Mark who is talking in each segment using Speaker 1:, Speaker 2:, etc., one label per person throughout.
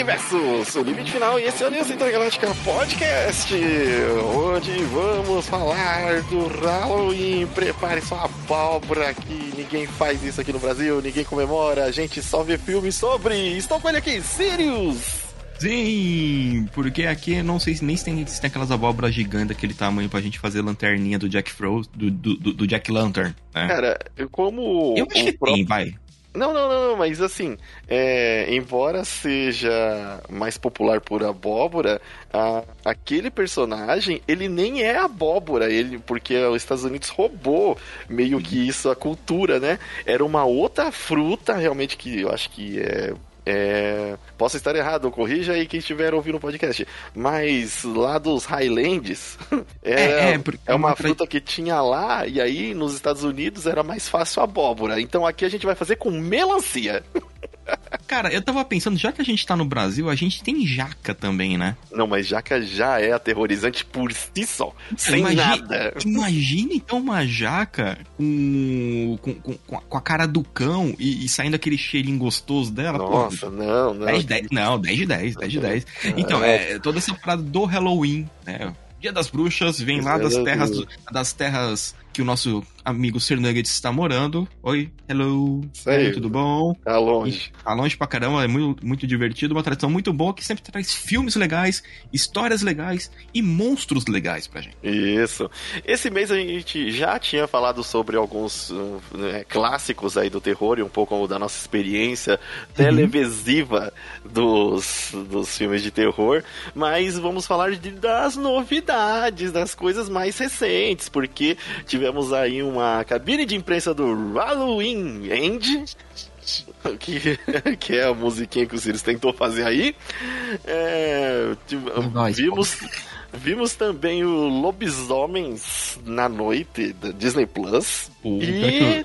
Speaker 1: Universos, o limite final e esse é o Aliança Intergaláctica Podcast, onde vamos falar do Halloween. Prepare sua abóbora que ninguém faz isso aqui no Brasil, ninguém comemora, a gente só vê filmes sobre. Estou com ele aqui, Sirius!
Speaker 2: Sim, porque aqui não sei nem se tem, se tem aquelas abóboras gigantes daquele tamanho pra gente fazer lanterninha do Jack Frost, do, do, do Jack Lantern. Né?
Speaker 1: Cara, como.
Speaker 2: Eu acho que próprio... tem, vai.
Speaker 1: Não, não, não, mas assim, é, embora seja mais popular por abóbora, a, aquele personagem, ele nem é abóbora, ele, porque os Estados Unidos roubou meio que isso, a cultura, né? Era uma outra fruta, realmente, que eu acho que é é, posso estar errado, corrija aí quem estiver ouvindo o podcast. Mas lá dos Highlands é, é, é, é uma fruta que tinha lá, e aí nos Estados Unidos era mais fácil abóbora. Então aqui a gente vai fazer com melancia.
Speaker 2: Cara, eu tava pensando, já que a gente tá no Brasil, a gente tem jaca também, né?
Speaker 1: Não, mas jaca já é aterrorizante por si só, sem imagine, nada.
Speaker 2: Imagina então uma jaca com, com, com, com a cara do cão e, e, saindo aquele cheirinho gostoso dela.
Speaker 1: Nossa, pô, não, não.
Speaker 2: 10, 10, não, 10 de 10, 10 de 10. Então, é, toda essa parada do Halloween, né? Dia das Bruxas, vem lá das terras, das terras que o nosso amigo Sir Nuggets está morando. Oi, hello. Oi, tudo bom?
Speaker 1: Tá longe.
Speaker 2: tá longe pra caramba, é muito, muito divertido, uma tradição muito boa que sempre traz filmes legais, histórias legais e monstros legais pra gente.
Speaker 1: Isso. Esse mês a gente já tinha falado sobre alguns né, clássicos aí do terror e um pouco da nossa experiência uhum. televisiva dos, dos filmes de terror, mas vamos falar de, das novidades, das coisas mais recentes, porque tivemos aí uma cabine de imprensa do Halloween End. Que, que é a musiquinha que o Sirius tentou fazer aí. É, vimos, vimos também o Lobisomens na Noite da Disney Plus. e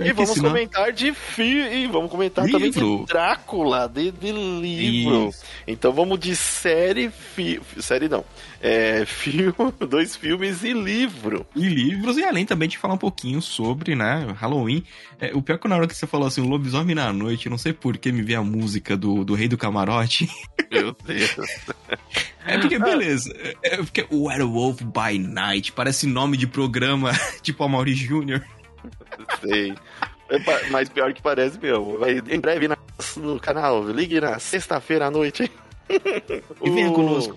Speaker 1: e vamos senão... comentar de filme. E vamos comentar livro. também de Drácula, de, de livro. Isso. Então vamos de série. Fi... Série não. É, filme, dois filmes e livro.
Speaker 2: E livros, e além também de falar um pouquinho sobre, né, Halloween. É, o pior é que na hora que você falou assim, o lobisomem na noite, não sei por que me veio a música do, do Rei do Camarote.
Speaker 1: Meu Deus.
Speaker 2: É porque, beleza. É porque Werewolf by Night parece nome de programa tipo a Mauri Júnior.
Speaker 1: Sei. É, mas pior que parece mesmo. Vai em breve no canal. Ligue na sexta-feira à noite, hein?
Speaker 2: E venha conosco.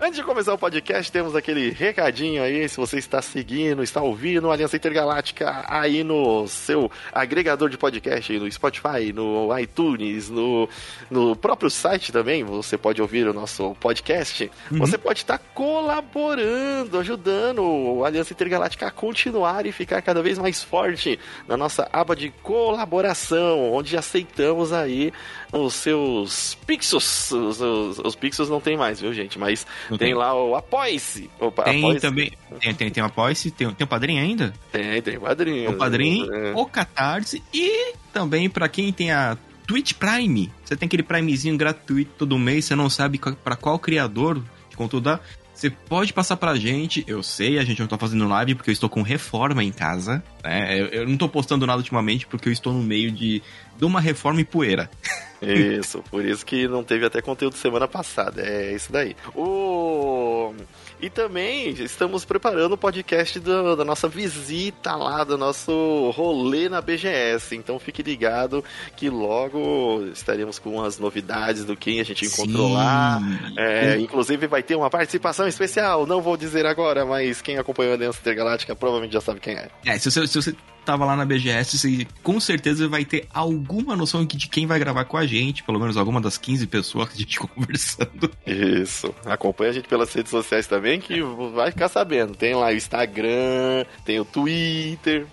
Speaker 1: Antes de começar o podcast, temos aquele recadinho aí. Se você está seguindo, está ouvindo Aliança Intergaláctica aí no seu agregador de podcast, no Spotify, no iTunes, no, no próprio site também, você pode ouvir o nosso podcast. Uhum. Você pode estar colaborando, ajudando a Aliança Intergaláctica a continuar e ficar cada vez mais forte na nossa aba de colaboração, onde aceitamos aí os seus pixels. Os, os, os pixels não tem mais, viu, gente? Mas tem, tem, lá o Apoice.
Speaker 2: tem Apoice. também. Tem, tem, tem o Apoice, tem, tem o Padrinho ainda?
Speaker 1: Tem, tem o Padrinho.
Speaker 2: O Padrinho, é. o Catarse e também para quem tem a Twitch Prime. Você tem aquele Primezinho gratuito todo mês, você não sabe para qual criador de conteúdo dá. Você pode passar pra gente, eu sei, a gente não tá fazendo live porque eu estou com reforma em casa, né? Eu, eu não tô postando nada ultimamente porque eu estou no meio de, de uma reforma e poeira.
Speaker 1: Isso, por isso que não teve até conteúdo semana passada. É isso daí. O. E também estamos preparando o podcast do, da nossa visita lá, do nosso rolê na BGS. Então fique ligado que logo estaremos com as novidades do quem a gente encontrou Sim. lá. É, inclusive vai ter uma participação especial, não vou dizer agora, mas quem acompanhou a Aliança Intergaláctica provavelmente já sabe quem é.
Speaker 2: É, se você, se você tava lá na BGS, você com certeza vai ter alguma noção de quem vai gravar com a gente, pelo menos alguma das 15 pessoas que a gente conversando.
Speaker 1: Isso. Acompanha a gente pelas redes sociais também, que vai ficar sabendo. Tem lá o Instagram, tem o Twitter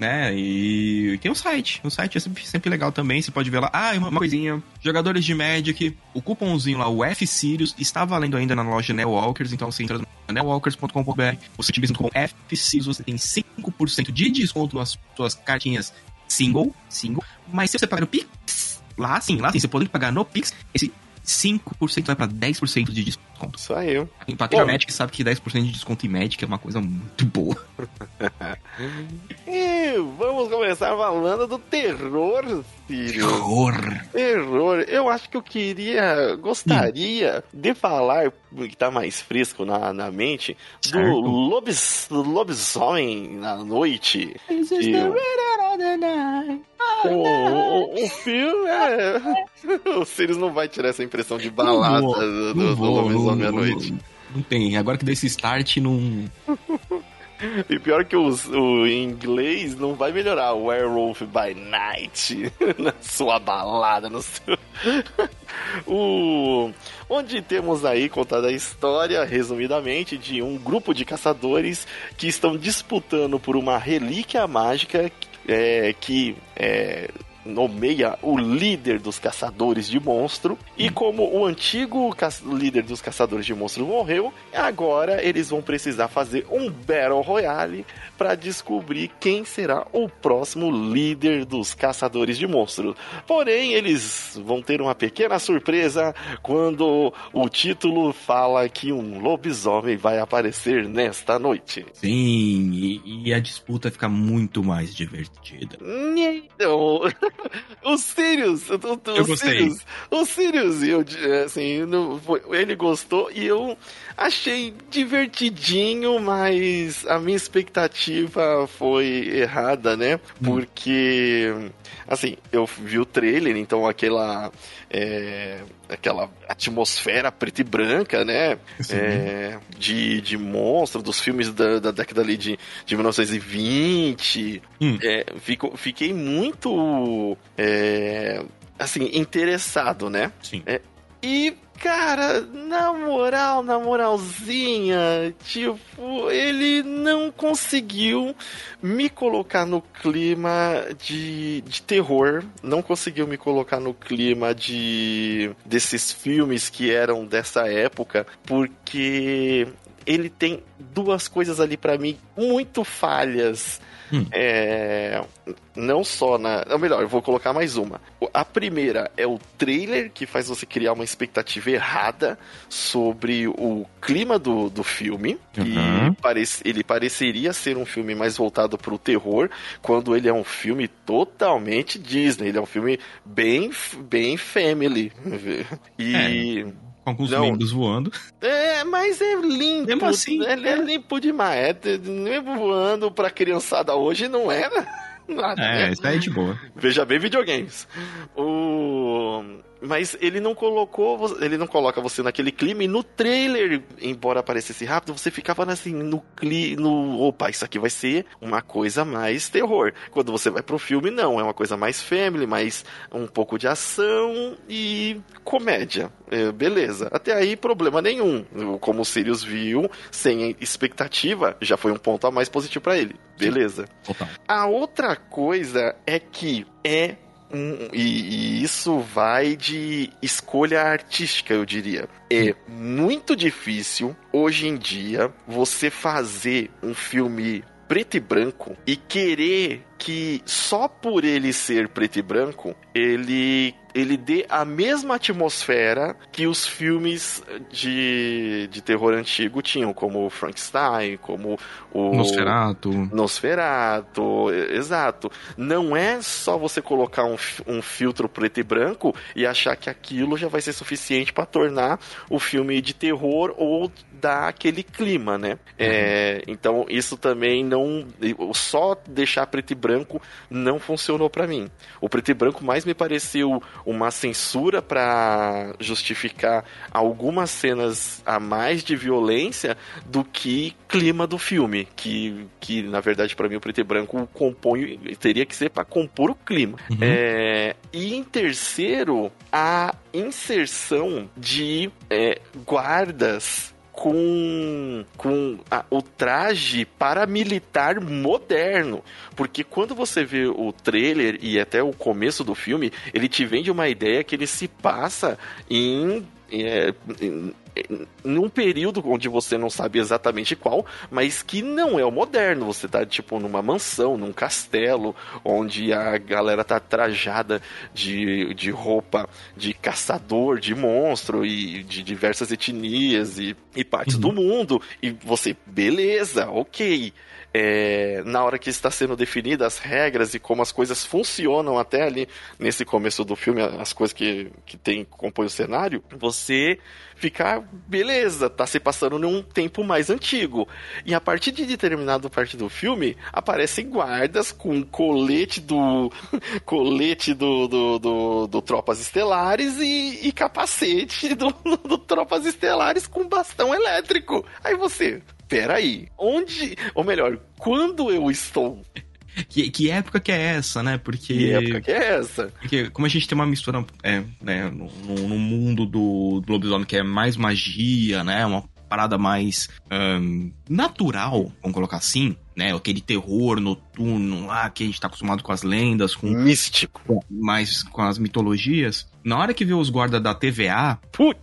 Speaker 2: né? E tem um site. O site é sempre, sempre legal também. Você pode ver lá. Ah, uma coisinha. Jogadores de Magic. O cupomzinho lá, o F-Sirius, está valendo ainda na loja Neowalkers. Então você entra no neowalkers.com.br. Você utiliza com F-Sirius. Você tem 5% de desconto nas suas cartinhas single. Single. Mas se você pagar no Pix, lá sim, lá sim, você pode pagar no Pix. Esse 5% vai para 10% de desconto.
Speaker 1: Só eu.
Speaker 2: Quem pratica Magic sabe que 10% de desconto em Magic é uma coisa muito boa.
Speaker 1: e vamos começar falando do terror, Sírio.
Speaker 2: Terror.
Speaker 1: Terror. Eu acho que eu queria, gostaria de falar, que tá mais fresco na, na mente, do
Speaker 2: Certo.
Speaker 1: lobis, lobisomem na noite. Que- o, o, o filme é. O Sirius não vai tirar essa impressão de balada
Speaker 2: Não vou,
Speaker 1: do, do, do lobisomem à
Speaker 2: não-
Speaker 1: noite.
Speaker 2: Não tem. Agora que deu esse start, não.
Speaker 1: E pior que os, o inglês não vai melhorar. Werewolf by Night. na sua balada, no seu. o, onde temos aí contada a história, resumidamente, de um grupo de caçadores que estão disputando por uma relíquia mágica é, que. É, nomeia o líder dos caçadores de monstro. E como o antigo líder dos caçadores de monstro morreu, agora eles vão precisar fazer um Battle Royale para descobrir quem será o próximo líder dos caçadores de monstros. Porém, eles vão ter uma pequena surpresa quando o título fala que um lobisomem vai aparecer nesta noite.
Speaker 2: Sim, e, e a disputa fica muito mais divertida.
Speaker 1: Então, o Sirius, o, o,
Speaker 2: Eu
Speaker 1: o
Speaker 2: gostei.
Speaker 1: Sirius, o Sirius, eu, assim, não, foi- ele gostou e eu achei divertidinho, mas a minha expectativa foi errada, né? Porque, assim, eu vi o trailer, então aquela, é, aquela atmosfera preta e branca, né? É, de, de monstro, dos filmes da, da década ali de, de 1920.
Speaker 2: Hum.
Speaker 1: É, fico, fiquei muito, é, assim, interessado, né?
Speaker 2: Sim.
Speaker 1: E, cara, na moral, na moralzinha, tipo, ele não conseguiu me colocar no clima de, de terror, não conseguiu me colocar no clima de desses filmes que eram dessa época, porque ele tem duas coisas ali pra mim muito falhas.
Speaker 2: Hum.
Speaker 1: É, não só na. Ou melhor, eu vou colocar mais uma. O- A primeira é o trailer que faz você criar uma expectativa errada sobre o clima do, do filme.
Speaker 2: Uhum.
Speaker 1: E ele pareceria ser um filme mais voltado pro terror, quando ele é um filme totalmente Disney. Ele é um filme bem, bem family. E.
Speaker 2: Com alguns
Speaker 1: Não.
Speaker 2: membros voando.
Speaker 1: É, mas é limpo.
Speaker 2: Mesmo assim,
Speaker 1: é, é limpo demais. É, t- mesmo voando pra criançada hoje não era nada.
Speaker 2: É,
Speaker 1: né?
Speaker 2: isso aí é de boa.
Speaker 1: Veja bem videogames. O... Mas ele não colocou, ele não coloca você naquele clima e no trailer, embora aparecesse rápido, você ficava assim no cli, no, opa, isso aqui vai ser uma coisa mais terror. Quando você vai pro filme, não, é uma coisa mais family, mais um pouco de ação e comédia. É, beleza. Até aí problema nenhum. Como o Sirius viu, sem expectativa, já foi um ponto a mais positivo pra ele. Beleza.
Speaker 2: Total.
Speaker 1: A outra coisa é que é um, e, e isso vai de escolha artística, eu diria. É muito difícil hoje em dia você fazer um filme preto e branco e querer que só por ele ser preto e branco ele ele dê a mesma atmosfera que os filmes de, de terror antigo tinham, como o Frankenstein, como o.
Speaker 2: Nosferatu,
Speaker 1: e- exato. Não é só você colocar um, um filtro preto e branco e achar que aquilo já vai ser suficiente para tornar o filme de terror ou dar aquele clima, né? É, então isso também não, só deixar preto e branco não funcionou para mim. O preto e branco mais me pareceu uma censura para justificar algumas cenas a mais de violência do que clima do filme, que, que na verdade para mim o preto e branco compõe teria que ser para compor o clima.
Speaker 2: Uhum.
Speaker 1: É, e em terceiro, a inserção de é, guardas com, com a- o traje paramilitar moderno. Porque quando você vê o trailer e até o começo do filme, ele te vende uma ideia que ele se passa em. é, num período onde você não sabe exatamente qual, mas que não é o moderno. Você tá tipo numa mansão, num castelo, onde a galera tá trajada de, de roupa de caçador, de monstro e de diversas etnias e e partes uhum. do mundo. E você, beleza, ok é, na hora que está sendo definidas as regras e como as coisas funcionam até ali nesse começo do filme, as coisas que, que tem compõe o cenário, você ficar, beleza, tá se passando num tempo mais antigo. E a partir de determinada parte do filme, aparecem guardas com colete do. colete do, do, do, do Tropas Estelares e, e capacete do, do Tropas Estelares com bastão elétrico. Aí você, peraí, onde. Ou melhor, quando eu estou
Speaker 2: que, que época que é essa, né? Porque.
Speaker 1: Que época que é essa?
Speaker 2: Porque como a gente tem uma mistura é, né, no, no mundo do, do lobisomem que é mais magia, né? Uma parada mais um, natural, vamos colocar assim, né? Aquele terror noturno lá que a gente tá acostumado com as lendas, com.
Speaker 1: Místico.
Speaker 2: Mais com as mitologias. Na hora que vê os guardas da TVA. Putz.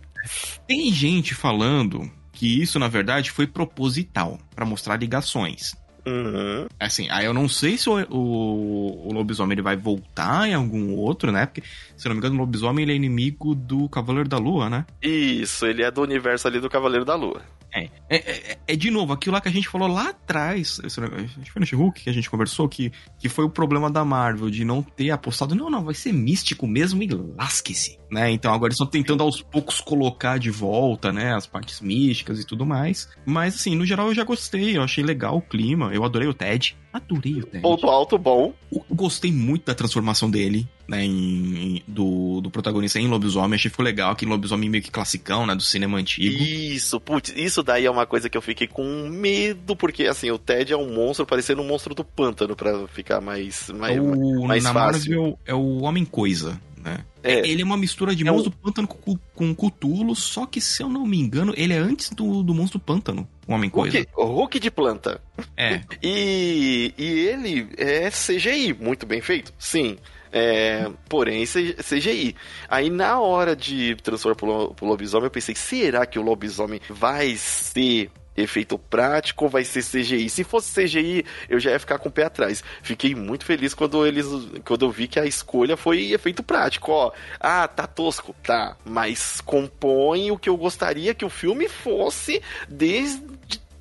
Speaker 2: Tem gente falando que isso, na verdade, foi proposital para mostrar ligações.
Speaker 1: Uhum.
Speaker 2: Assim, aí eu não sei se o, o, o, lobisomem ele vai voltar em algum outro, né? Porque, se não me engano, o lobisomem ele é inimigo do Cavaleiro da Lua, né?
Speaker 1: Isso, ele é do universo ali do Cavaleiro da Lua.
Speaker 2: É, é, é, é, de novo, aquilo lá que a gente falou lá atrás, acho que foi no She-Hulk que a gente conversou, que, que foi o problema da Marvel, de não ter apostado, não, não, vai ser místico mesmo e lasque-se, né? Então agora eles estão tentando aos poucos colocar de volta, né, as partes místicas e tudo mais. Mas assim, no geral eu já gostei, eu achei legal o clima, eu adorei o Ted. Adorei o Ted.
Speaker 1: Ponto alto bom.
Speaker 2: Eu gostei muito da transformação dele, né, em, do, do protagonista em lobisomem. Achei que ficou legal, aquele lobisomem meio que classicão, né, do cinema antigo.
Speaker 1: Isso, putz, isso daí é uma coisa que eu fiquei com medo, porque assim, o Ted é um monstro parecendo um monstro do pântano, para ficar mais, mais,
Speaker 2: o,
Speaker 1: mais
Speaker 2: na
Speaker 1: fácil.
Speaker 2: Marvel é o Homem-Coisa. Né? É. Ele é uma mistura de é monstro do pântano com, com Cthulhu, só que se eu não me engano, ele é antes do, do monstro do pântano, o Homem Coisa.
Speaker 1: Hulk, Hulk de planta.
Speaker 2: É.
Speaker 1: e, e ele é CGI, muito bem feito, sim. É, porém, CGI. Aí na hora de transformar pro, pro lobisomem, eu pensei, será que o lobisomem vai ser efeito prático ou vai ser CGI? Se fosse CGI, eu já ia ficar com o pé atrás. Fiquei muito feliz quando eles quando eu vi que a escolha foi efeito prático, ó. Ah, tá tosco, tá, mas compõe o que eu gostaria que o filme fosse desde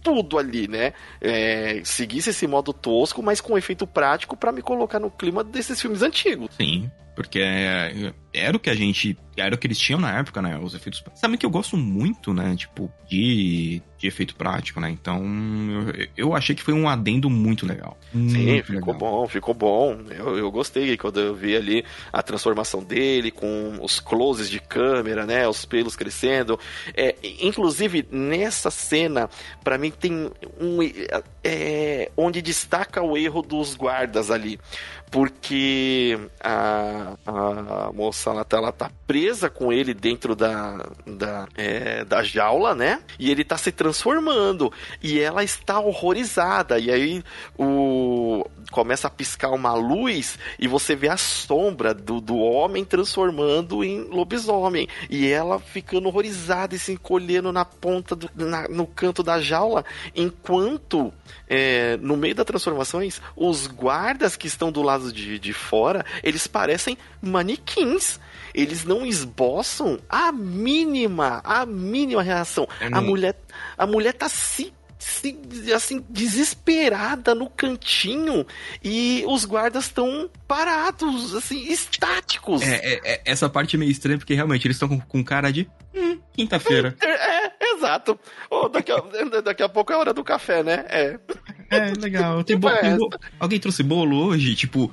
Speaker 1: tudo ali, né? É, seguisse esse modo tosco, mas com efeito prático para me colocar no clima desses filmes antigos.
Speaker 2: Sim, porque é, era o que a gente. Era o que eles tinham na época, né? Os efeitos. Sabe que eu gosto muito, né? Tipo, de, de efeito prático, né? Então, eu, eu achei que foi um adendo muito legal.
Speaker 1: Sim, muito ficou legal. bom, ficou bom. Eu, eu gostei quando eu vi ali a transformação dele, com os closes de câmera, né? Os pelos crescendo. É, inclusive, nessa cena, para mim tem um. É, onde destaca o erro dos guardas ali porque a, a moça tá, ela tá presa com ele dentro da, da, é, da jaula, né? E ele tá se transformando. E ela está horrorizada. E aí o começa a piscar uma luz e você vê a sombra do, do homem transformando em lobisomem. E ela ficando horrorizada e se encolhendo na ponta, do, na, no canto da jaula, enquanto é, no meio das transformações, os guardas que estão do lado de, de fora, eles parecem manequins. Eles não esboçam a mínima, a mínima reação. É a mulher, a mulher tá se assim, desesperada no cantinho e os guardas estão parados, assim, estáticos.
Speaker 2: É, é, é, essa parte é meio estranha porque realmente eles estão com, com cara de hum, quinta-feira.
Speaker 1: É, é, exato. Oh, daqui, a, daqui a pouco é hora do café, né? É.
Speaker 2: É, legal. Tem tipo bolo, Alguém trouxe bolo hoje? Tipo,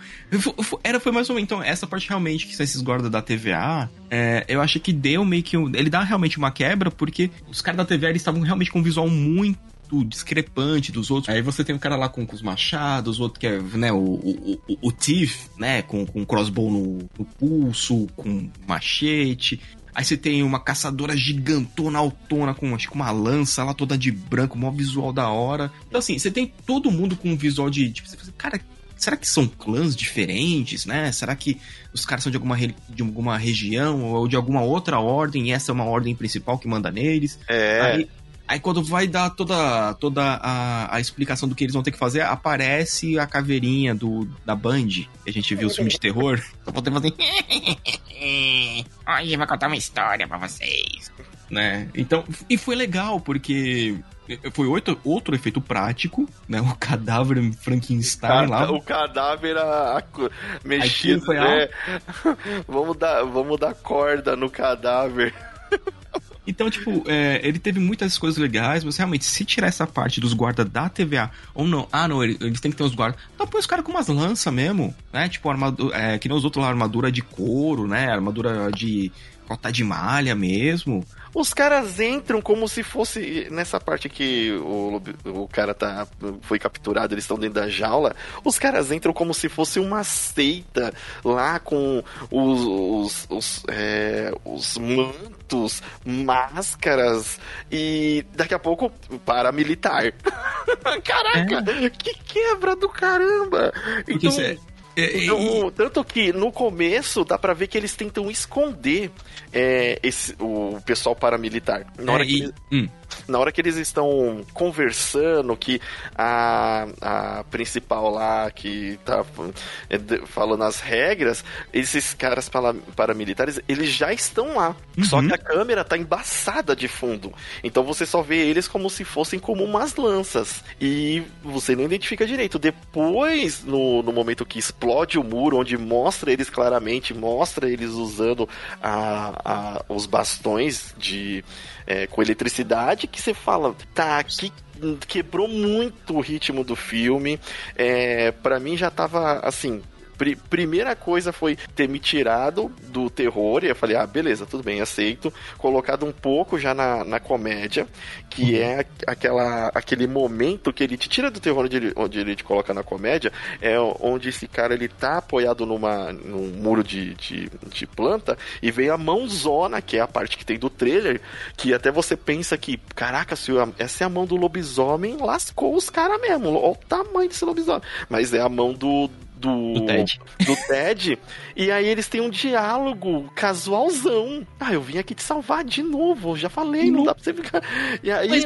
Speaker 2: era, foi mais ou menos. Então, essa parte realmente que esses guardas da TVA, é, eu acho que deu meio que. Um, ele dá realmente uma quebra, porque os caras da TVA eles estavam realmente com um visual muito discrepante dos outros. Aí você tem um cara lá com, com os machados, outro que é, né, o, o, o, o Tiff, né, com, com crossbow no, no pulso, com machete. Aí você tem uma caçadora gigantona, autona, com acho que uma lança lá toda de branco, mó visual da hora. Então, assim, você tem todo mundo com um visual de. Tipo, você cara, será que são clãs diferentes, né? Será que os caras são de alguma, de alguma região ou de alguma outra ordem e essa é uma ordem principal que manda neles?
Speaker 1: É.
Speaker 2: Aí, Aí quando vai dar toda, toda a, a explicação do que eles vão ter que fazer, aparece a caveirinha do, da Band, que a gente viu os filmes de terror. Só vou ter fazer.
Speaker 3: Hoje vai contar uma história pra vocês.
Speaker 2: né? Então, e foi legal, porque foi outro, outro efeito prático, né? O cadáver Frankenstein lá.
Speaker 1: O cadáver a, a, mexido, foi né? vamos, dar, vamos dar corda no cadáver.
Speaker 2: Então, tipo, é, ele teve muitas coisas legais, mas realmente, se tirar essa parte dos guardas da TVA, ou não, ah, não, eles, têm que ter os guardas. Então põe os caras com umas lanças mesmo, né? Tipo, armadura, é, que nem os outros lá, armadura de couro, né? Armadura de cota de malha mesmo.
Speaker 1: Os caras entram como se fosse. Nessa parte que o, o cara tá, foi capturado, eles estão dentro da jaula. Os caras entram como se fosse uma seita lá com os, os, os, é, os mantos, máscaras e daqui a pouco paramilitar. Caraca, é. que quebra do caramba! Então. Então, tanto que no começo dá para ver que eles tentam esconder é, esse, o pessoal paramilitar. Na hora, é, que, e... hum. Na hora que eles estão conversando, que a, a principal lá que tá é, falando as regras, esses caras paramilitares, eles já estão lá. Uhum. Só que a câmera tá embaçada de fundo. Então você só vê eles como se fossem como umas lanças. E você não identifica direito. Depois, no, no momento que explode explode o muro, onde mostra eles claramente, mostra eles usando a, a, os bastões de é, com eletricidade, que você fala, tá, aqui quebrou muito o ritmo do filme. É, para mim já tava assim, Pr primeira coisa foi ter me tirado do terror, e eu falei, ah, beleza, tudo bem, aceito. Colocado um pouco já na, na comédia, que uhum. é aquela, aquele momento que ele te tira do terror onde ele, onde ele te coloca na comédia, é onde esse cara ele tá apoiado numa, num muro de, de, de planta e vem a mãozona, que é a parte que tem do trailer, que até você pensa que, caraca, se essa é a mão do lobisomem, lascou os caras mesmo. Olha o tamanho desse lobisomem. Mas é a mão do, do, do Ted. do Ted. E aí eles têm um diálogo casualzão. Ah, eu vim aqui te salvar de novo. Já falei, não, não dá pra você ficar. E aí. Mas,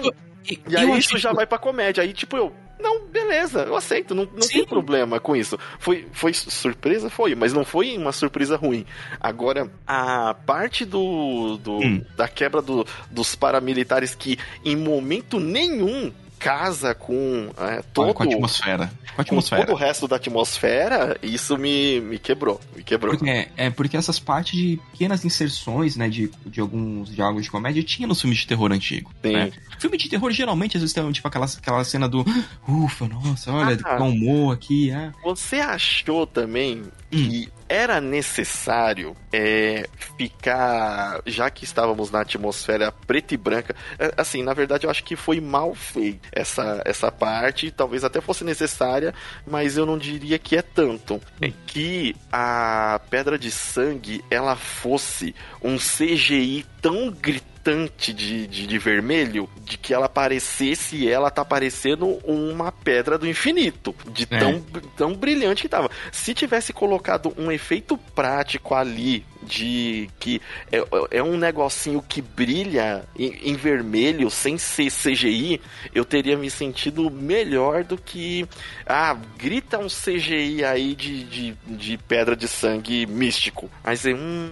Speaker 1: e, e aí isso já vai pra comédia. Aí, tipo, eu. Não, beleza, eu aceito, não, não tem problema com isso. Foi, foi surpresa? Foi, mas não foi uma surpresa ruim. Agora, a parte do, do hum. da quebra do, dos paramilitares que em momento nenhum casa com é, todo
Speaker 2: com a atmosfera. Com, a atmosfera.
Speaker 1: Com todo o resto da atmosfera, isso me, me quebrou. Me quebrou.
Speaker 2: Porque, é, é, porque essas partes de pequenas inserções, né, de, de alguns diálogos de comédia tinha no filme de terror antigo. Sim. Né? Filme de terror geralmente às vezes tem tipo aquela, aquela cena do ufa, nossa, olha, ah, humor aqui. É.
Speaker 1: Você achou também que hum. Era necessário é, ficar, já que estávamos na atmosfera preta e branca, é, assim, na verdade eu acho que foi mal feito essa, essa parte, talvez até fosse necessária, mas eu não diria que é tanto. É que a pedra de sangue ela fosse um CGI tão gritante de, de, de, vermelho, de que ela parecesse e ela tá parecendo uma pedra do infinito, de é. tão, tão brilhante que tava. Se tivesse colocado um efeito prático ali, de que é, é um negocinho que brilha em, em, vermelho, sem ser CGI, eu teria me sentido melhor do que. Ah, grita um CGI aí de, de, de pedra de sangue místico. Mas é um.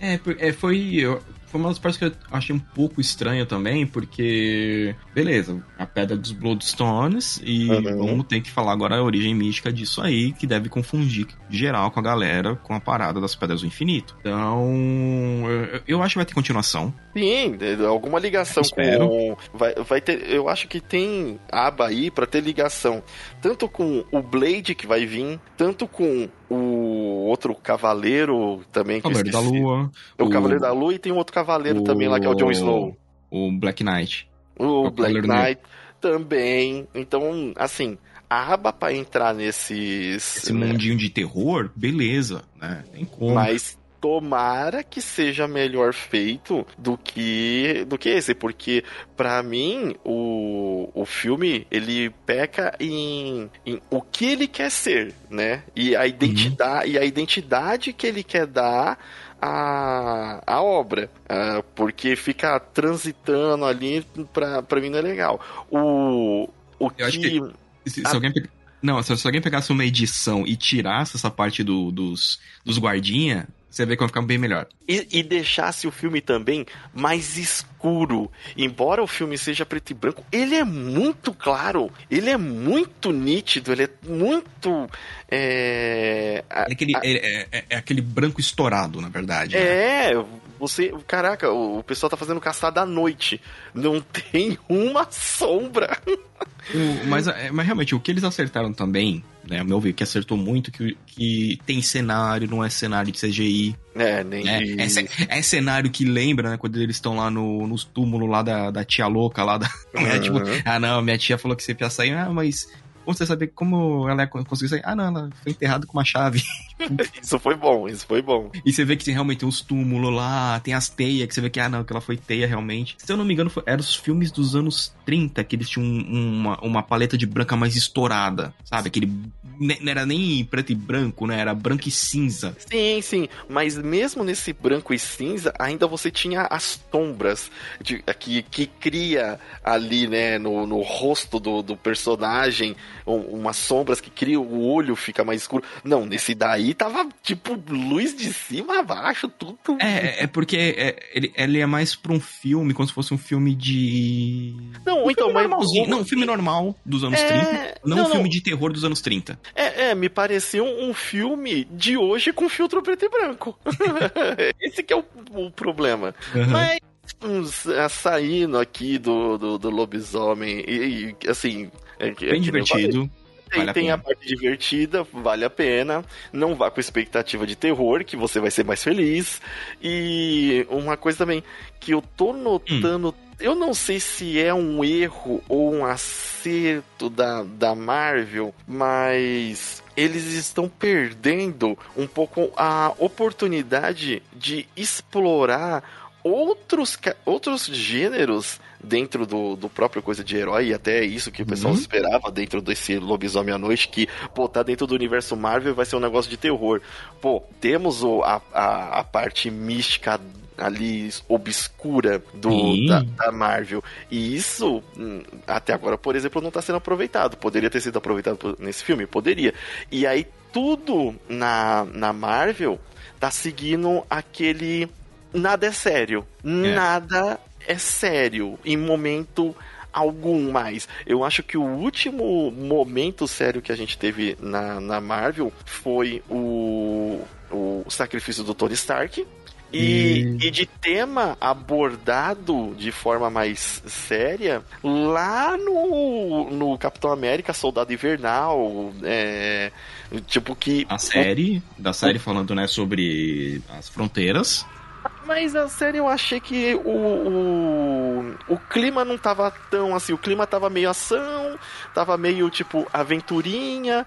Speaker 2: É, foi foi uma das partes que eu achei um pouco estranha também, porque, beleza, a pedra dos Bloodstones, e uhum. vamos ter que falar agora a origem mística disso aí, que deve confundir geral com a galera com a parada das pedras do infinito. Então, eu, acho que vai ter continuação.
Speaker 1: Sim, alguma ligação com. Vai, vai ter. Eu acho que tem aba aí para ter ligação. Tanto com o Blade que vai vir, tanto com o outro cavaleiro também.
Speaker 2: Que Cavaleiro da Lua.
Speaker 1: O, o, Cavaleiro da Lua e tem um outro cavaleiro o... também lá que é o Jon Snow.
Speaker 2: O Black Knight.
Speaker 1: O, o Black Knight também. Então, assim, a aba para entrar nesses.
Speaker 2: Esse né? mundinho de terror, beleza, né? Tem como.
Speaker 1: Mas tomara que seja melhor feito do que do que esse, porque para mim o, o filme ele peca em, em o que ele quer ser, né? E a identidade uhum. e a identidade que ele quer dar a, a obra, uh, porque fica transitando ali pra, pra mim não é legal. O, o
Speaker 2: Eu que, que se, a... se, alguém não, se, se, alguém pegasse uma edição e tirasse essa parte do, dos, dos guardinha, Você vê que vai ficar bem melhor.
Speaker 1: E, e, deixasse o filme também mais escuro. Embora o filme seja preto e branco, ele é muito claro, ele é muito nítido, ele é muito. É,
Speaker 2: é aquele, a, é, é, é, aquele branco estourado, na verdade.
Speaker 1: Né? É, você. Caraca, o, o pessoal tá fazendo caçada à noite. Não tem uma sombra.
Speaker 2: O, mas, é, mas realmente, o que eles acertaram também, né? Meu ver, que acertou muito, que, que tem cenário, não é cenário de CGI.
Speaker 1: É, nem
Speaker 2: né? é, é, cenário que lembra, né? Quando eles estão lá no, nos túmulos lá da, da tia louca lá da. Uhum. É, tipo, ah não, minha tia falou que você ia sair, ah, mas como você saber como ela conseguiu sair? Ah, não, ela foi enterrada com uma chave.
Speaker 1: isso foi bom, isso foi bom.
Speaker 2: E você vê que tem realmente uns túmulos lá, tem as teias, que você vê que, ah, não, que ela foi teia realmente. Se eu não me engano, foi, eram os filmes dos anos 30, que eles tinham uma, uma paleta de branca mais estourada, sabe? Aquele. Não era nem preto e branco, né? Era branco e cinza.
Speaker 1: Sim, sim. Mas mesmo nesse branco e cinza, ainda você tinha as sombras de, que, que cria ali, né, no, no rosto do, do personagem umas sombras que criam o olho fica mais escuro. Não, nesse daí tava tipo luz de cima a baixo, tudo.
Speaker 2: É, é porque é, ele, ele é mais pra um filme, como se fosse um filme de.
Speaker 1: Não, um então, mas.
Speaker 2: Normalzinho. Não, um filme normal dos anos é... 30. Não, não um filme não. de terror dos anos 30.
Speaker 1: É, é me pareceu um, um filme de hoje com filtro preto e branco. Esse que é o, o problema. Uhum. Mas saindo aqui do, do, do lobisomem e, e assim
Speaker 2: é, é Bem divertido.
Speaker 1: Tem, vale tem a, a, parte divertida, vale a pena. Não vá com expectativa de terror, que você vai ser mais feliz. E uma coisa também que eu tô notando. Hum. Eu não sei se é um erro ou um acerto da, da Marvel, mas eles estão perdendo um pouco a oportunidade de explorar outros, outros gêneros dentro do, do próprio coisa de herói, e até é isso que o pessoal uhum. esperava dentro desse lobisomem à noite, que, pô, tá dentro do universo Marvel vai ser um negócio de terror. Pô, temos o, a, a, a parte mística ali obscura do, da, da, Marvel. E isso, hum, até agora, por exemplo, não está sendo aproveitado. Poderia ter sido aproveitado nesse filme? Poderia. E aí, tudo na, na Marvel tá seguindo aquele. Nada é sério. É. Nada é sério em momento algum mais. Eu acho que o último momento sério que a gente teve na, na Marvel foi o, o sacrifício do Tony Stark. E, e, de tema abordado de forma mais séria lá no, no Capitão América Soldado Invernal. É, tipo que.
Speaker 2: A série, da série falando né, sobre as fronteiras.
Speaker 1: Mas a série eu achei que o, o, o, clima não tava tão assim. O clima tava meio ação, tava meio tipo aventurinha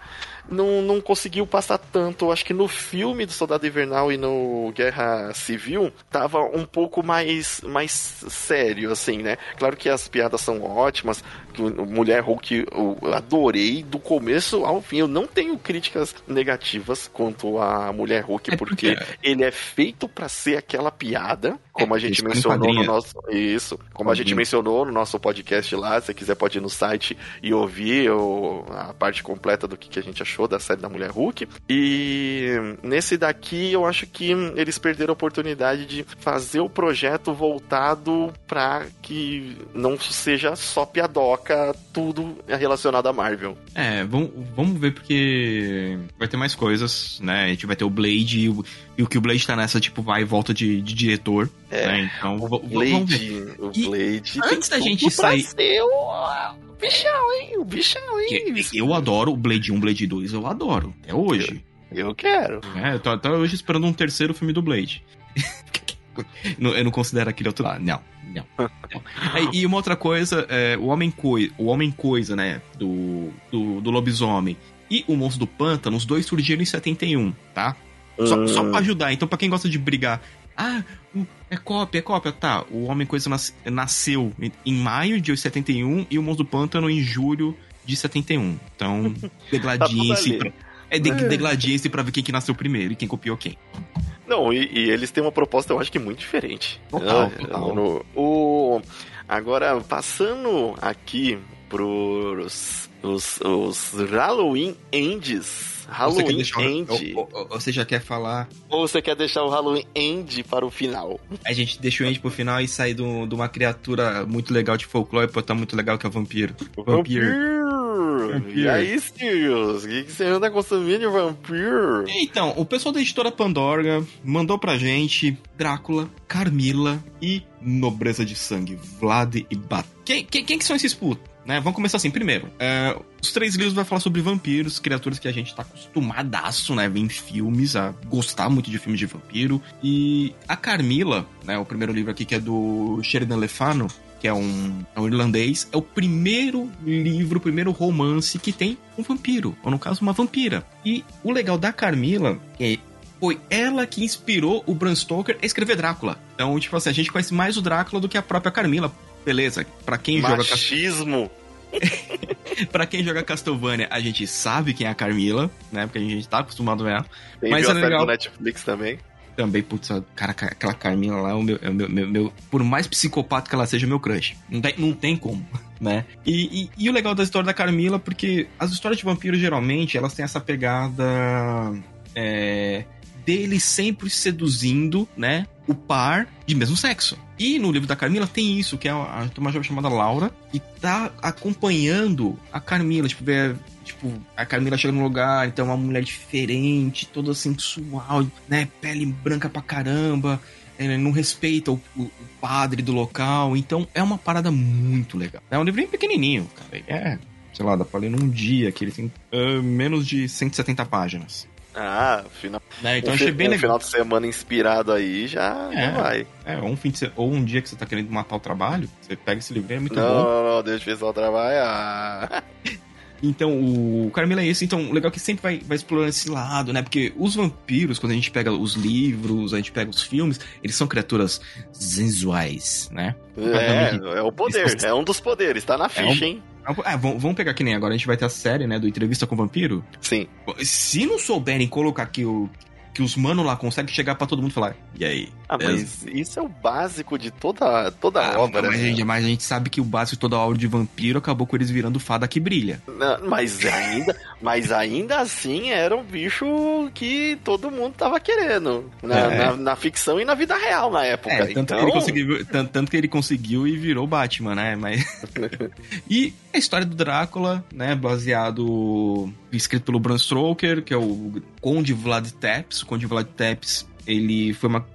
Speaker 1: não, não conseguiu passar tanto. Acho que no filme do Soldado Invernal e no Guerra Civil tava um pouco mais, mais sério, assim, né? Claro que as piadas são ótimas. Mulher Hulk eu adorei do começo ao fim. Eu não tenho críticas negativas quanto a Mulher Hulk, é porque ele é feito para ser aquela piada, como é, a gente mencionou no nosso. Isso, como a gente mencionou no nosso podcast lá. Se você quiser, pode ir no site e ouvir o, a parte completa do que, que a gente achou da série da Mulher Hulk. E nesse daqui eu acho que eles perderam a oportunidade de fazer o projeto voltado para que não seja só piadoca tudo relacionado a Marvel.
Speaker 2: É, vamos, vamos ver porque vai ter mais coisas, né? A gente vai ter o Blade e o, e o que o Blade tá nessa, tipo, vai e volta de, de diretor. É, né? Então,
Speaker 1: o Blade, vamos ver. O Blade.
Speaker 2: antes da gente sair.
Speaker 1: Ser o bichão, hein? O bichão, hein?
Speaker 2: Eu adoro o Blade 1, Blade 2, eu adoro. Até hoje.
Speaker 1: Eu, eu quero.
Speaker 2: É, eu tô até hoje esperando um terceiro filme do Blade. eu não considero aquele outro lá. Não, não. não. É, e uma outra coisa, é, o Homem Coisa, o Homem Coisa, né? Do, do, do lobisomem e o Monstro do Pântano, os dois surgiram em 71, tá? Só, só pra ajudar. Então, pra quem gosta de brigar ah, é cópia, é cópia. Tá, o Homem Coisa nasceu em maio de 71 e o Monstro do Pântano em julho de 71. Então, degladiem-se. Tá pra... É, de, é. degladiem-se pra ver quem que nasceu primeiro e quem copiou quem.
Speaker 1: Não, e, e, eles têm uma proposta, eu acho que muito diferente.
Speaker 2: Total, ah, total.
Speaker 1: No, o, agora, passando aqui pros os, os Halloween Ends Halloween
Speaker 2: você
Speaker 1: End.
Speaker 2: Ou, ou, ou, você já quer falar.
Speaker 1: Ou você quer deixar o Halloween End para o final?
Speaker 2: A gente deixa o End pro final e sai de uma criatura muito legal de folclore, pô, tá muito legal que é o vampiro.
Speaker 1: O vampiro. vampiro. E aí, Sirius? O que, que você anda consumindo de vampiro?
Speaker 2: Então, o pessoal da editora Pandorga mandou pra gente Drácula, Carmila e Nobreza de Sangue, Vlad e Bat. Quem, quem, quem que são esses putos? Né? Vamos começar assim. Primeiro, é, os três livros vai falar sobre vampiros, criaturas que a gente tá acostumadaço, né? Ver em filmes, a gostar muito de filmes de vampiro. E a Carmila, né? O primeiro livro aqui que é do Sheridan Le Fano, que é um, é um, irlandês, é o primeiro livro, o primeiro romance que tem um vampiro, ou no caso, uma vampira. E o legal da Carmila é foi ela que inspirou o Bram Stoker a escrever Drácula. Então, tipo assim, a gente conhece mais o Drácula do que a própria Carmila. Beleza, para quem
Speaker 1: Machismo.
Speaker 2: joga
Speaker 1: Machismo.
Speaker 2: pra quem joga Castlevania, a gente sabe quem é a Carmila, né? Porque a gente tá acostumado a ela.
Speaker 1: Tem
Speaker 2: Mas
Speaker 1: é
Speaker 2: legal.
Speaker 1: do Netflix também.
Speaker 2: Também, putz, cara, aquela Carmila lá é o meu, é o meu, meu, meu, Por mais psicopata que ela seja, meu crush. Não tem, não tem como, né? E, e, e o legal da história da Carmila, porque as histórias de vampiro, geralmente, elas têm essa pegada. É, dele sempre seduzindo, né? O par de mesmo sexo. E no livro da Carmila tem isso, que é uma, jovem chamada Laura, que tá acompanhando a Carmila, tipo, vê, tipo, a Carmila chega no lugar, então é uma mulher diferente, toda sensual, né? Pele branca pra caramba, é, não respeita o, o, o, padre do local, então é uma parada muito legal. É um livro bem pequenininho, cara. É, sei lá, dá pra ler num dia, que ele tem uh, menos de 170 páginas.
Speaker 1: Ah, final.
Speaker 2: Né? Então
Speaker 1: um,
Speaker 2: achei bem
Speaker 1: um
Speaker 2: legal.
Speaker 1: final de semana inspirado aí já,
Speaker 2: É.
Speaker 1: já vai.
Speaker 2: É, ou um, fim de se... ou um dia que você tá querendo matar o trabalho, você pega esse livro, é muito
Speaker 1: não,
Speaker 2: bom.
Speaker 1: não, não, deixa o pessoal trabalhar.
Speaker 2: Então, o Carmila é esse. Então, o legal é que sempre vai, vai explorando esse lado, né? Porque os vampiros, quando a gente pega os livros, a gente pega os filmes, eles são criaturas sensuais, né?
Speaker 1: É, é o poder, é um dos poderes, tá na ficha,
Speaker 2: um-
Speaker 1: hein?
Speaker 2: Ah, vamos vamos pegar que nem agora, a gente vai ter a série, né, do Entrevista com o Vampiro.
Speaker 1: Sim.
Speaker 2: Se não souberem colocar que, o, que os manos lá conseguem chegar pra todo mundo e falar, e aí?
Speaker 1: Ah, mas isso é o básico de toda, toda
Speaker 2: Ah,
Speaker 1: obra,
Speaker 2: mas, a
Speaker 1: né?
Speaker 2: gente, mas a gente sabe que o básico de toda a obra de vampiro acabou com eles virando fada que brilha.
Speaker 1: Não, Mas ainda, mas ainda assim era um bicho que todo mundo tava querendo. Na,
Speaker 2: É.
Speaker 1: na, na ficção e na vida real na época.
Speaker 2: É, tanto,
Speaker 1: então,
Speaker 2: que ele conseguiu, tanto, tanto que ele conseguiu e virou Batman, né? Mas... e a história do Drácula, né? Baseado... Escrito pelo Bram Stoker, que é o Conde Vlad Tepes. O Conde Vlad Tepes, ele foi uma,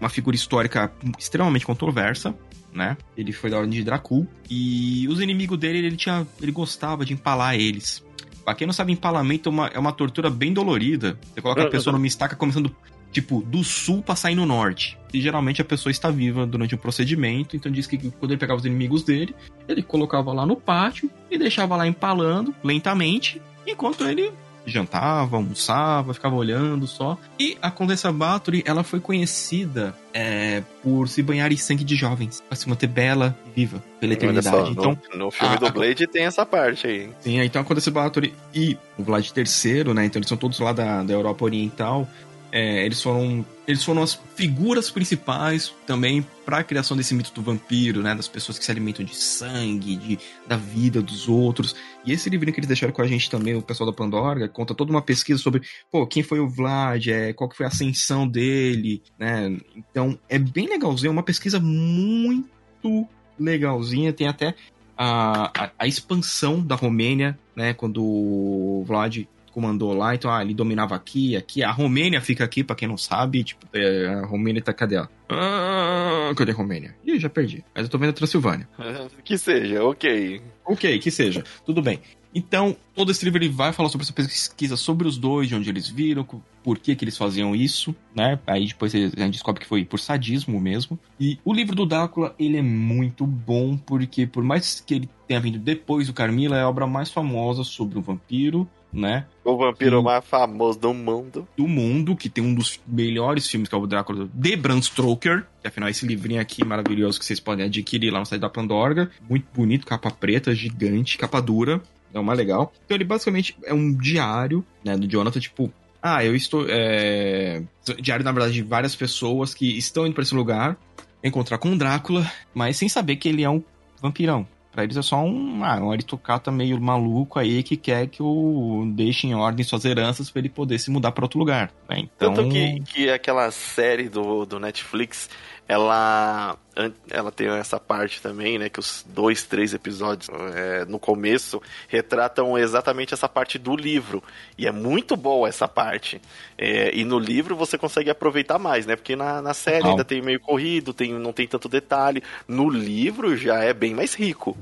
Speaker 2: uma figura histórica extremamente controversa. Né? Ele foi da ordem de Dracul. E os inimigos dele, ele, tinha, ele gostava de empalar eles. Pra quem não sabe, empalamento é uma, é uma tortura bem dolorida. Você coloca a pessoa numa estaca começando tipo, do sul pra sair no norte. E geralmente a pessoa está viva durante o procedimento, então diz que quando ele pegava os inimigos dele, ele colocava lá no pátio e deixava lá empalando lentamente, enquanto ele jantava, almoçava, ficava olhando só. E a Condessa Bathory, ela foi conhecida é, por se banhar em sangue de jovens, pra se manter bela e viva pela eternidade.
Speaker 1: só,
Speaker 2: então,
Speaker 1: no, no filme
Speaker 2: a-
Speaker 1: do
Speaker 2: a-
Speaker 1: Blade tem essa parte aí.
Speaker 2: Sim, então a Condessa Bathory e o Vlad III, né? Então eles são todos lá da, da Europa Oriental. É, eles foram eles foram as figuras principais também para a criação desse mito do vampiro, né? Das pessoas que se alimentam de sangue, de, da vida dos outros. E esse livrinho que eles deixaram com a gente também, o pessoal da Pandora, conta toda uma pesquisa sobre, pô, quem foi o Vlad, é, qual que foi a ascensão dele, né? Então é bem legalzinho, é uma pesquisa muito legalzinha. Tem até a, a, a expansão da Romênia, né? Quando o Vlad comandou lá, então ah, ele dominava aqui, aqui. A Romênia fica aqui, pra quem não sabe. Tipo, é, a Romênia tá. Cadê ela? Ah, cadê a Romênia? Ih, já perdi. Mas eu tô vendo a Transilvânia.
Speaker 1: Que seja, ok.
Speaker 2: Ok, que seja. Tudo bem. Então, todo esse livro ele vai falar sobre essa pesquisa sobre os dois, de onde eles viram, por que, que eles faziam isso, né? Aí depois a gente descobre que foi por sadismo mesmo. E o livro do Drácula, ele é muito bom, porque por mais que ele tenha vindo depois do Carmila, é a obra mais famosa sobre o vampiro, né?
Speaker 1: O vampiro
Speaker 2: Sim.
Speaker 1: mais famoso do mundo.
Speaker 2: do mundo, que tem um dos melhores filmes, que é o Drácula, de Bram Stoker. Que, afinal, esse livrinho aqui maravilhoso que vocês podem adquirir lá no site da Pandorga. Muito bonito, capa preta, gigante, capa dura. É o mais legal. Então, ele basicamente é um diário, né, do Jonathan, tipo... Ah, eu estou... É... Diário, na verdade, de várias pessoas que estão indo pra esse lugar encontrar com o Drácula, mas sem saber que ele é um vampirão. Pra eles é só um, ah, um aristocrata meio maluco aí que quer que o deixe em ordem suas heranças para ele poder se mudar para outro lugar. Né? Então...
Speaker 1: Tanto que, que aquela série do, do Netflix ela ela tem essa parte também, né, que os dois, três episódios é, no começo retratam exatamente essa parte do livro. E é muito boa essa parte. É, e no livro você consegue aproveitar mais, né, porque na, na série ainda tem meio corrido, tem, não tem tanto detalhe, no livro já é bem mais rico.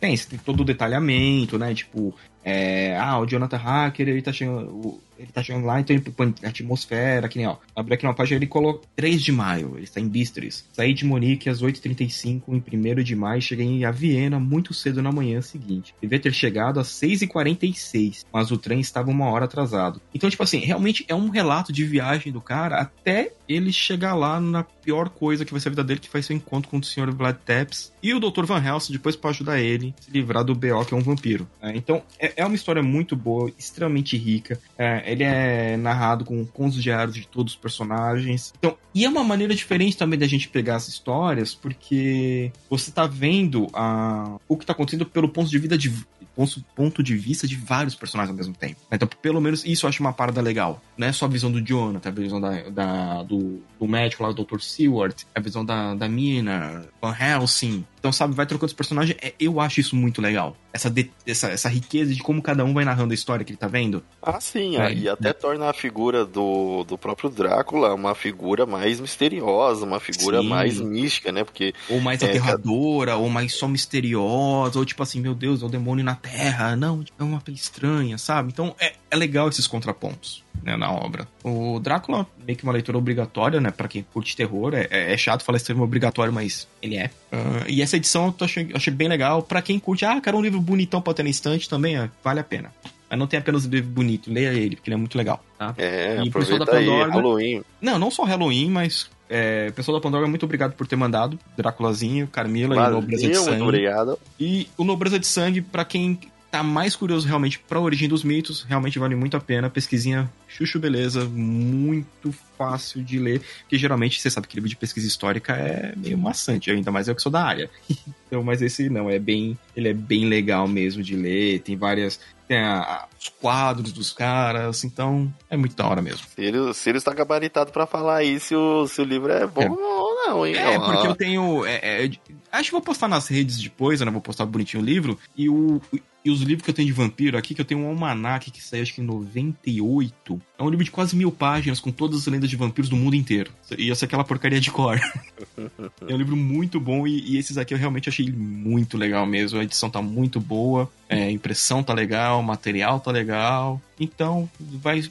Speaker 2: Tem, tem todo o detalhamento, né, tipo, é, ah, o Jonathan Hacker, ele tá chegando ele tá chegando lá, então ele põe atmosfera, que nem, ó. Abre aqui uma página, ele colocou 3 de maio, ele está em Bistris. Saí de Monique às 8h35, em 1 de maio, cheguei a Viena muito cedo na manhã seguinte. Devia ter chegado às 6h46, mas o trem estava uma hora atrasado. Então, tipo assim, realmente é um relato de viagem do cara até ele chegar lá na pior coisa que vai ser a vida dele, que vai ser o encontro com o Sr. Vlad Tepes e o Dr. Van Helsing depois para ajudar ele a se livrar do B.O., que é um vampiro. É, então, é, é, uma história muito boa, extremamente rica. É, ele é narrado com, com os diários de todos os personagens. Então, e é uma maneira diferente também da gente pegar as histórias, porque você tá vendo a, o que tá acontecendo pelo ponto de vida de ponto de vista de vários personagens ao mesmo tempo. Então, pelo menos isso eu acho uma parada legal. Não é só a visão do Jonathan, a visão da, da do, do médico lá, o Dr. Seward, a visão da, da Mina, Van Helsing, então, sabe, vai trocando os personagens. É, eu acho isso muito legal. Essa, de, essa, essa riqueza de como cada um vai narrando a história que ele tá vendo.
Speaker 1: Ah, sim. É, e até torna a figura do, do próprio Drácula uma figura mais misteriosa, uma figura sim. mais mística, né? Porque.
Speaker 2: Ou mais é, aterradora, ou mais só misteriosa, ou tipo assim, meu Deus, é o demônio na Terra. Não, é uma coisa estranha, sabe? Então, é, é legal esses contrapontos né, na obra. O Drácula, meio que uma leitura obrigatória, né, para quem curte terror. É, é, chato falar esse termo obrigatório, mas ele é. Uh, e essa edição eu achei, achei bem legal. para quem curte, ah, quero um livro bonitão pra ter na estante também, é, vale a pena. Mas não tem apenas livro bonito, leia ele, porque ele é muito legal, tá?
Speaker 1: É, e o pessoal da Pandora. Aí, Halloween.
Speaker 2: Não, não só Halloween, mas é, pessoal da Pandora, muito obrigado por ter mandado Dráculazinho, Carmila
Speaker 1: Valeu,
Speaker 2: e Nobreza de Sangue.
Speaker 1: Muito obrigado.
Speaker 2: E o Nobreza de Sangue, para quem tá mais curioso realmente pra origem dos mitos, realmente vale muito a pena. Pesquisinha chuchu beleza, muito fácil de ler, que geralmente você sabe que livro de pesquisa histórica é meio maçante, ainda mais eu que sou da área. então, mas esse não, é bem, ele é bem legal mesmo de ler, tem várias tem a, a, os quadros dos caras, então é muito da hora mesmo.
Speaker 1: Sirius, Sirius tá gabaritado para falar aí se o, se o livro é bom é. ou não, hein?
Speaker 2: É, porque eu tenho. É, é, acho que vou postar nas redes depois, né? Vou postar bonitinho o livro. E o, e os livros que eu tenho de vampiro aqui, que eu tenho um almanac que saiu acho que em 98. É um livro de quase mil páginas com todas as lendas de vampiros do mundo inteiro. E essa é aquela porcaria de cor. é um livro muito bom e, e, esses aqui eu realmente achei muito legal mesmo. A edição tá muito boa, é, a impressão tá legal, o material tá legal. Então, vai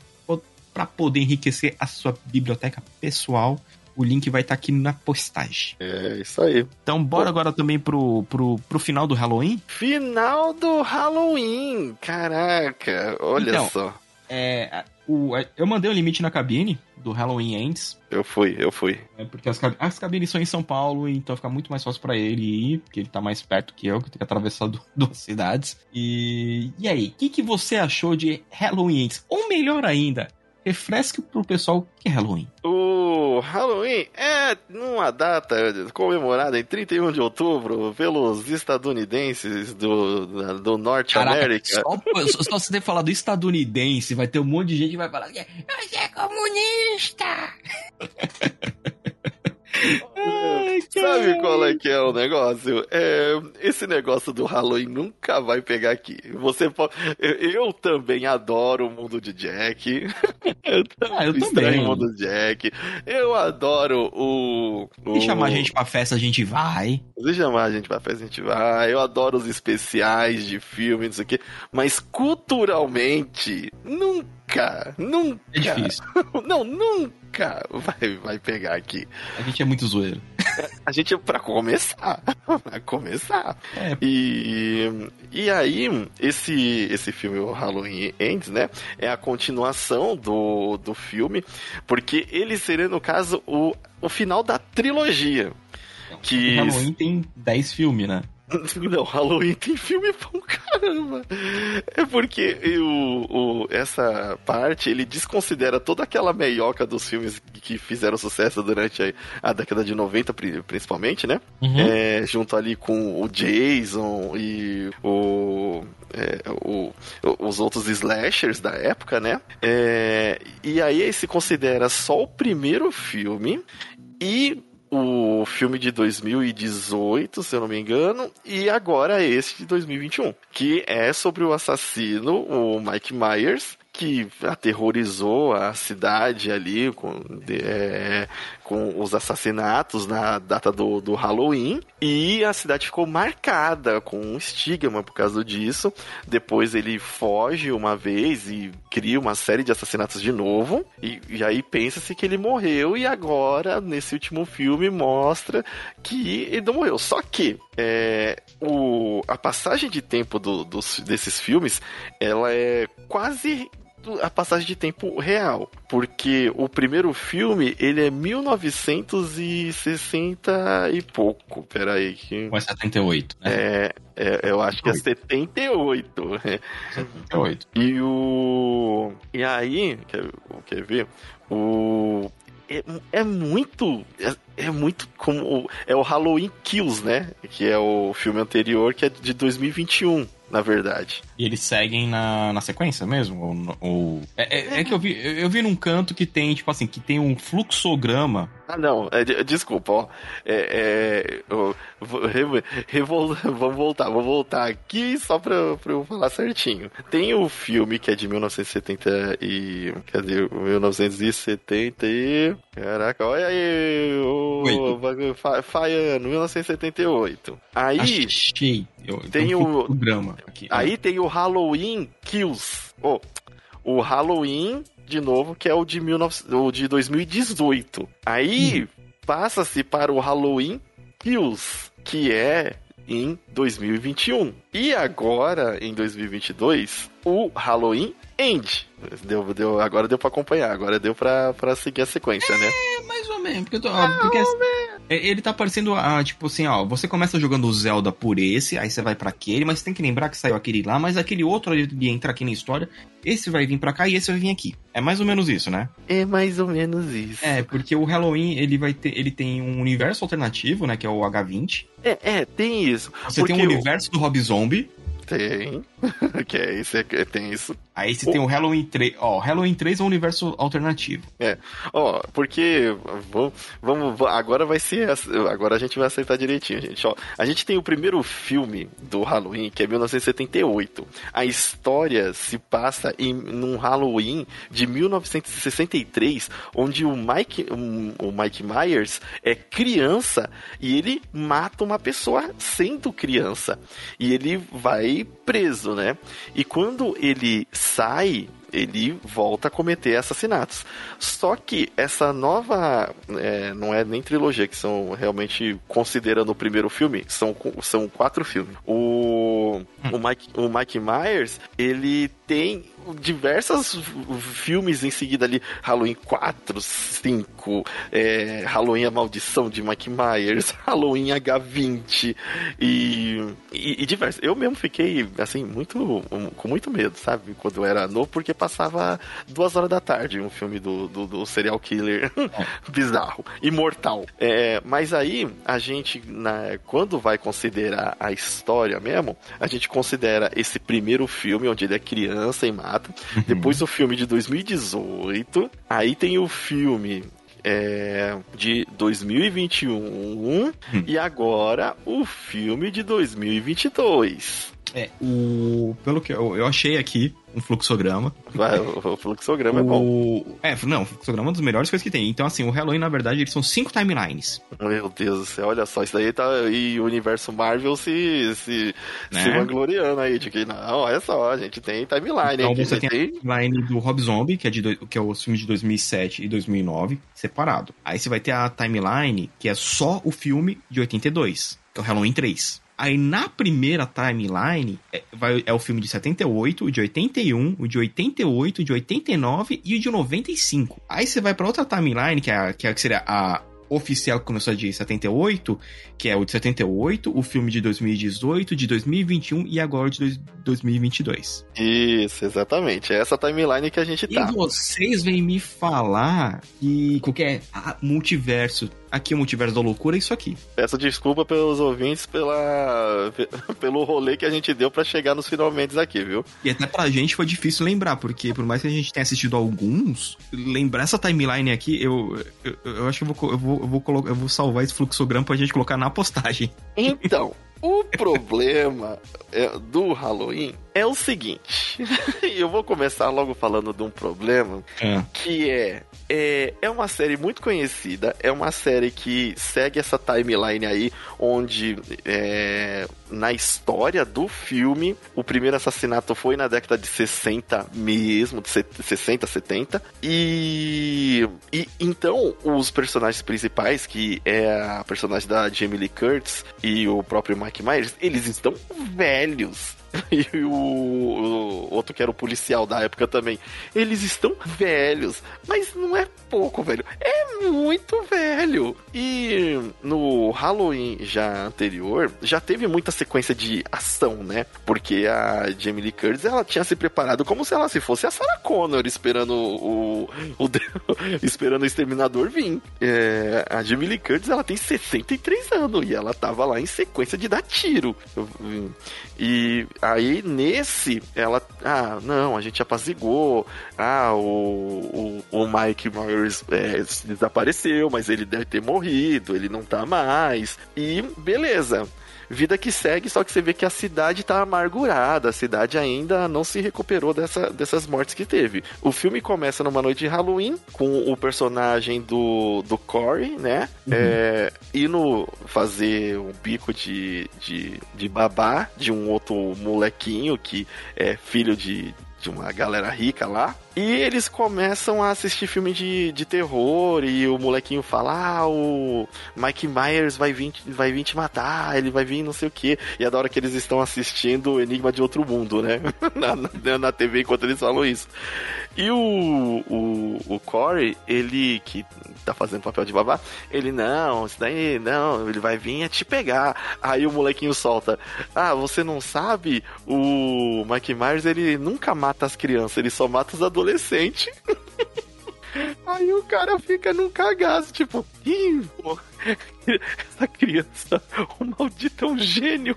Speaker 2: para poder enriquecer a sua biblioteca pessoal o link vai estar tá aqui na postagem.
Speaker 1: É, isso aí.
Speaker 2: Então, bora Pô. agora também pro, pro, pro final do Halloween?
Speaker 1: Final do Halloween! Caraca, olha então, só.
Speaker 2: É, o, eu mandei o limite na cabine do Halloween Ends.
Speaker 1: Eu fui, eu fui.
Speaker 2: É porque as, as cabines são em São Paulo, então fica muito mais fácil para ele ir, porque ele tá mais perto que eu, que tenho que atravessar do, duas cidades. E, e aí, o que, que você achou de Halloween Ends? Ou melhor ainda, refresque pro pessoal que é Halloween.
Speaker 1: O Halloween é uma data comemorada em 31 de outubro pelos estadunidenses do, do Norte Caraca, América.
Speaker 2: Só, só você ter falado estadunidense, vai ter um monte de gente que vai falar que é, é comunista!
Speaker 1: Ai, Sabe qual é que é o negócio? É, esse negócio do Halloween nunca vai pegar aqui. Você pode, eu, eu também adoro o mundo de Jack.
Speaker 2: eu, ah, eu também.
Speaker 1: o mundo de Jack. Eu adoro o,
Speaker 2: o. Se chamar a gente pra festa, a gente vai.
Speaker 1: Se chamar a gente pra festa, a gente vai. Eu adoro os especiais de filme, não sei o quê. Mas culturalmente, nunca, nunca.
Speaker 2: É difícil.
Speaker 1: Não, nunca nunca vai, vai pegar aqui.
Speaker 2: A gente é muito zoeiro.
Speaker 1: A gente, pra começar, pra começar. É. E, e aí, esse, esse filme, o Halloween Ends, né, é a continuação do, do filme, porque ele seria, no caso, o, o final da trilogia.
Speaker 2: Que... O Halloween tem 10 filmes, né?
Speaker 1: Não, Halloween tem filme bom, caramba. É porque o, o, essa parte, ele desconsidera toda aquela meioca dos filmes que fizeram sucesso durante a, a década de 90, principalmente, né? Uhum. É, junto ali com o Jason e o, é, o, os outros slashers da época, né? É, e aí se considera só o primeiro filme e o filme de 2018, se eu não me engano, e agora esse de 2021, que é sobre o assassino, o Mike Myers, que aterrorizou a cidade ali com, é, com os assassinatos na data do, do Halloween. E a cidade ficou marcada com um estigma por causa disso. Depois ele foge uma vez e cria uma série de assassinatos de novo. E, e aí pensa-se que ele morreu. E agora, nesse último filme, mostra que ele não morreu. Só que é, o, a passagem de tempo do, dos, desses filmes ela é quase a passagem de tempo real. Porque o primeiro filme, ele é 1960 e pouco. Peraí. Que...
Speaker 2: Ou é 78,
Speaker 1: né? É, é eu acho 78. que é 78.
Speaker 2: 78.
Speaker 1: E o... E aí, quer, quer ver? O... É, é, muito. É, é, muito como. É o Halloween Kills, né? Que é o filme anterior, que é de 2021 na verdade.
Speaker 2: E eles seguem na, na sequência mesmo? Ou, ou... É, é, é, que eu vi, eu vi num canto que tem, tipo assim, que tem um fluxograma.
Speaker 1: Ah, não, é, desculpa, ó. É, eu, revol, vamos voltar, vou voltar aqui só pra, pra eu falar certinho. Tem o filme que é de 1970 e. Cadê? 1970 e. Caraca, olha aí. O, Faiano, 1978. Aí.
Speaker 2: Achei. Eu,
Speaker 1: tem o.
Speaker 2: Drama
Speaker 1: aqui. Aí tem o Halloween Kills. Oh, o Halloween, de novo, que é o de, 19, o de 2018. Aí hum. passa-se para o Halloween Kills, que é em 2021. E agora, em 2022, o Halloween End. Deu, deu, agora deu para acompanhar, agora deu para seguir a sequência,
Speaker 2: é,
Speaker 1: né?
Speaker 2: É, mais ou menos. Porque, tô, ó, porque é, ele tá parecendo, ah, tipo assim, ó, você começa jogando o Zelda por esse, aí você vai para aquele, mas tem que lembrar que saiu aquele lá, mas aquele outro ali entra aqui na história, esse vai vir para cá e esse vai vir aqui. É mais ou menos isso, né?
Speaker 1: É mais ou menos isso.
Speaker 2: É, porque o Halloween, ele vai ter, ele tem um universo alternativo, né, que é o H20.
Speaker 1: É, é, tem isso.
Speaker 2: Você tem um universo do Rob Zombie.
Speaker 1: Tem. que é isso, é, tem isso.
Speaker 2: Aí você tem o Halloween 3. Ó, Halloween 3 é um universo alternativo.
Speaker 1: É. Ó, porque. Vamos, vamos. Agora vai ser. Agora a gente vai aceitar direitinho, gente. Ó, a gente tem o primeiro filme do Halloween, que é 1978. A história se passa em num Halloween de 1963, onde o Mike, o Mike Myers é criança e ele mata uma pessoa sendo criança. E ele vai keep preso, né? E quando ele sai ele volta a cometer assassinatos. Só que essa nova. É, não é nem trilogia, que são realmente, considerando o primeiro filme, são, são quatro filmes. O, o, Mike, o Mike Myers, ele tem diversos filmes em seguida ali, Halloween 4, 5, é, Halloween A Maldição de Mike Myers, Halloween H20 e, e, e diversos. Eu mesmo fiquei, assim, muito com muito medo, sabe? Quando eu era novo, porque passava duas horas da tarde um filme do, do, do serial killer bizarro, imortal. É, mas aí, a gente, na, quando vai considerar a história mesmo, a gente considera esse primeiro filme, onde ele é criança e mata, uhum. depois o filme de 2018, aí tem o filme é, de 2021 hum. e agora o filme de 2022.
Speaker 2: É, o. Pelo que eu, eu achei aqui, um fluxograma.
Speaker 1: Vai, o, fluxograma o, é bom.
Speaker 2: É, não, o fluxograma é uma das melhores coisas que tem. Então, assim, o Halloween, na verdade, eles são cinco timelines.
Speaker 1: Meu Deus do céu, olha só, isso daí tá. E o universo Marvel se, se, né? se vangloriando aí, de que não, olha só, a gente tem timeline.
Speaker 2: Então, aqui, você tem, tem a timeline do Rob Zombie, que é, de, que é o filme de 2007 e 2009, separado. Aí você vai ter a timeline, que é só o filme de 82, que é o Halloween 3. Aí na primeira timeline é, vai, é o filme de 78, o de 81, o de 88, o de 89 e o de 95. Aí você vai para outra timeline, que, é, que, é, que seria a oficial que começou de 78, que é o de 78, o filme de 2018, de 2021 e agora de 2022.
Speaker 1: Isso, exatamente. É essa timeline que a gente tá.
Speaker 2: E vocês vêm me falar que qualquer ah, multiverso aqui o multiverso da loucura é isso aqui.
Speaker 1: Peço desculpa pelos ouvintes pela, pelo rolê que a gente deu para chegar nos finalmente aqui, viu?
Speaker 2: E até pra gente foi difícil lembrar, porque por mais que a gente tenha assistido alguns, lembrar essa timeline aqui, eu, eu, eu acho que eu vou, eu, vou, eu, vou eu vou salvar esse fluxograma pra gente colocar na postagem.
Speaker 1: Então, o problema é, do Halloween é o seguinte. eu vou começar logo falando de um problema é. que é, é é uma série muito conhecida, é uma série que segue essa timeline aí onde é, na história do filme o primeiro assassinato foi na década de 60 mesmo, de 60, 70 e, e então os personagens principais que é a personagem da Jamie Lee Curtis e o próprio Mike Myers, eles estão velhos e o, o, outro que era o policial da época também. Eles estão velhos, mas não é pouco, velho. É muito velho. E no Halloween já anterior, já teve muita sequência de ação, né? Porque a Jamie Lee Curtis, ela tinha se preparado como se ela se fosse a Sarah Connor esperando o, o, esperando o Exterminador vir. É, a Jamie Lee Curtis, ela tem 63 anos e ela tava lá em sequência de dar tiro. E aí, nesse, ela. Ah, não, a gente apazigou. Ah, o, o, o Mike Myers é, desapareceu, mas ele deve ter morrido, ele não tá mais. E beleza vida que segue, só que você vê que a cidade tá amargurada, a cidade ainda não se recuperou dessa, dessas mortes que teve. O filme começa numa noite de Halloween, com o personagem do, do Corey, né? Uhum. É, indo fazer um bico de, de, de babá de um outro molequinho que é filho de, de uma galera rica lá. E eles começam a assistir filme de, de terror e o molequinho fala: Ah, o Mike Myers vai vir, vai vir te matar, ele vai vir não sei o que. E é da hora que eles estão assistindo Enigma de Outro Mundo, né? na, na, na TV enquanto eles falam isso. E o, o, o Corey, ele que tá fazendo papel de babá, ele não, isso daí não, ele vai vir é te pegar. Aí o molequinho solta: Ah, você não sabe? O Mike Myers ele nunca mata as crianças, ele só mata os adolescentes adolescente. Aí o cara fica num cagaço, tipo, ih, pô, essa criança, o maldito é um gênio.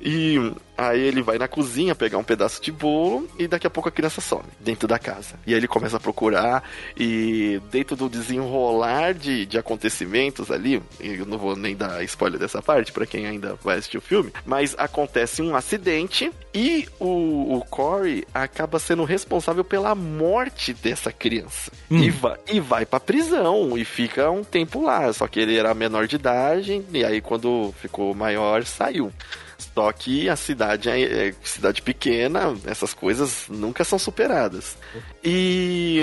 Speaker 1: E aí ele vai na cozinha pegar um pedaço de bolo e daqui a pouco a criança some dentro da casa. E aí ele começa a procurar e dentro do desenrolar de, de acontecimentos ali, eu não vou nem dar spoiler dessa parte para quem ainda vai assistir o filme, mas acontece um acidente e o, o Corey acaba sendo responsável pela morte dessa criança. Hum. E, vai, e vai pra prisão e fica um tempo lá. Só que ele era menor de idade, e aí quando ficou maior, saiu. Só que a cidade é, é cidade pequena, essas coisas nunca são superadas. E,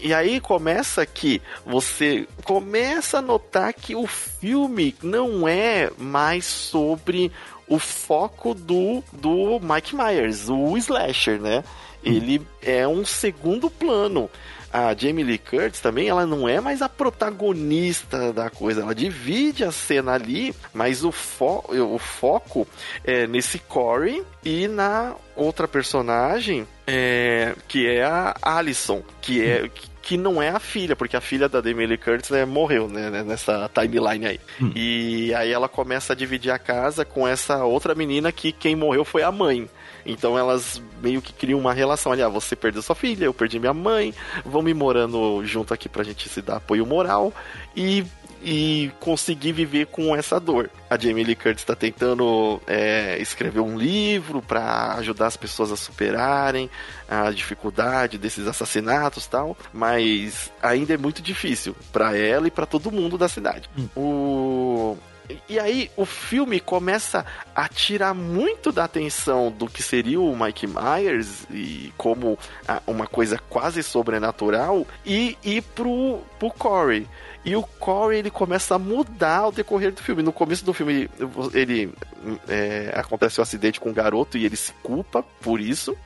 Speaker 1: e aí começa que você começa a notar que o filme não é mais sobre o foco do, do Mike Myers, o slasher, né? Ele é um segundo plano a Jamie Lee Curtis também, ela não é mais a protagonista da coisa, ela divide a cena ali, mas o, fo o foco é nesse Corey e na outra personagem é, que é a Alison, que é hum. que não é a filha, porque a filha da Jamie Lee Curtis né, morreu né, né, nessa timeline aí. Hum. E aí ela começa a dividir a casa com essa outra menina que quem morreu foi a mãe. Então elas meio que criam uma relação ali, ah, você perdeu sua filha, eu perdi minha mãe, vamos ir morando junto aqui pra gente se dar apoio moral e e conseguir viver com essa dor. A Jamie Lee Curtis está tentando é, escrever um livro para ajudar as pessoas a superarem a dificuldade desses assassinatos tal, mas ainda é muito difícil para ela e para todo mundo da cidade. Hum. O e aí o filme começa a tirar muito da atenção do que seria o Mike Myers e como uma coisa quase sobrenatural e ir pro, pro Corey. E o Corey ele começa a mudar ao decorrer do filme. No começo do filme, ele é, acontece um acidente com um garoto e ele se culpa por isso.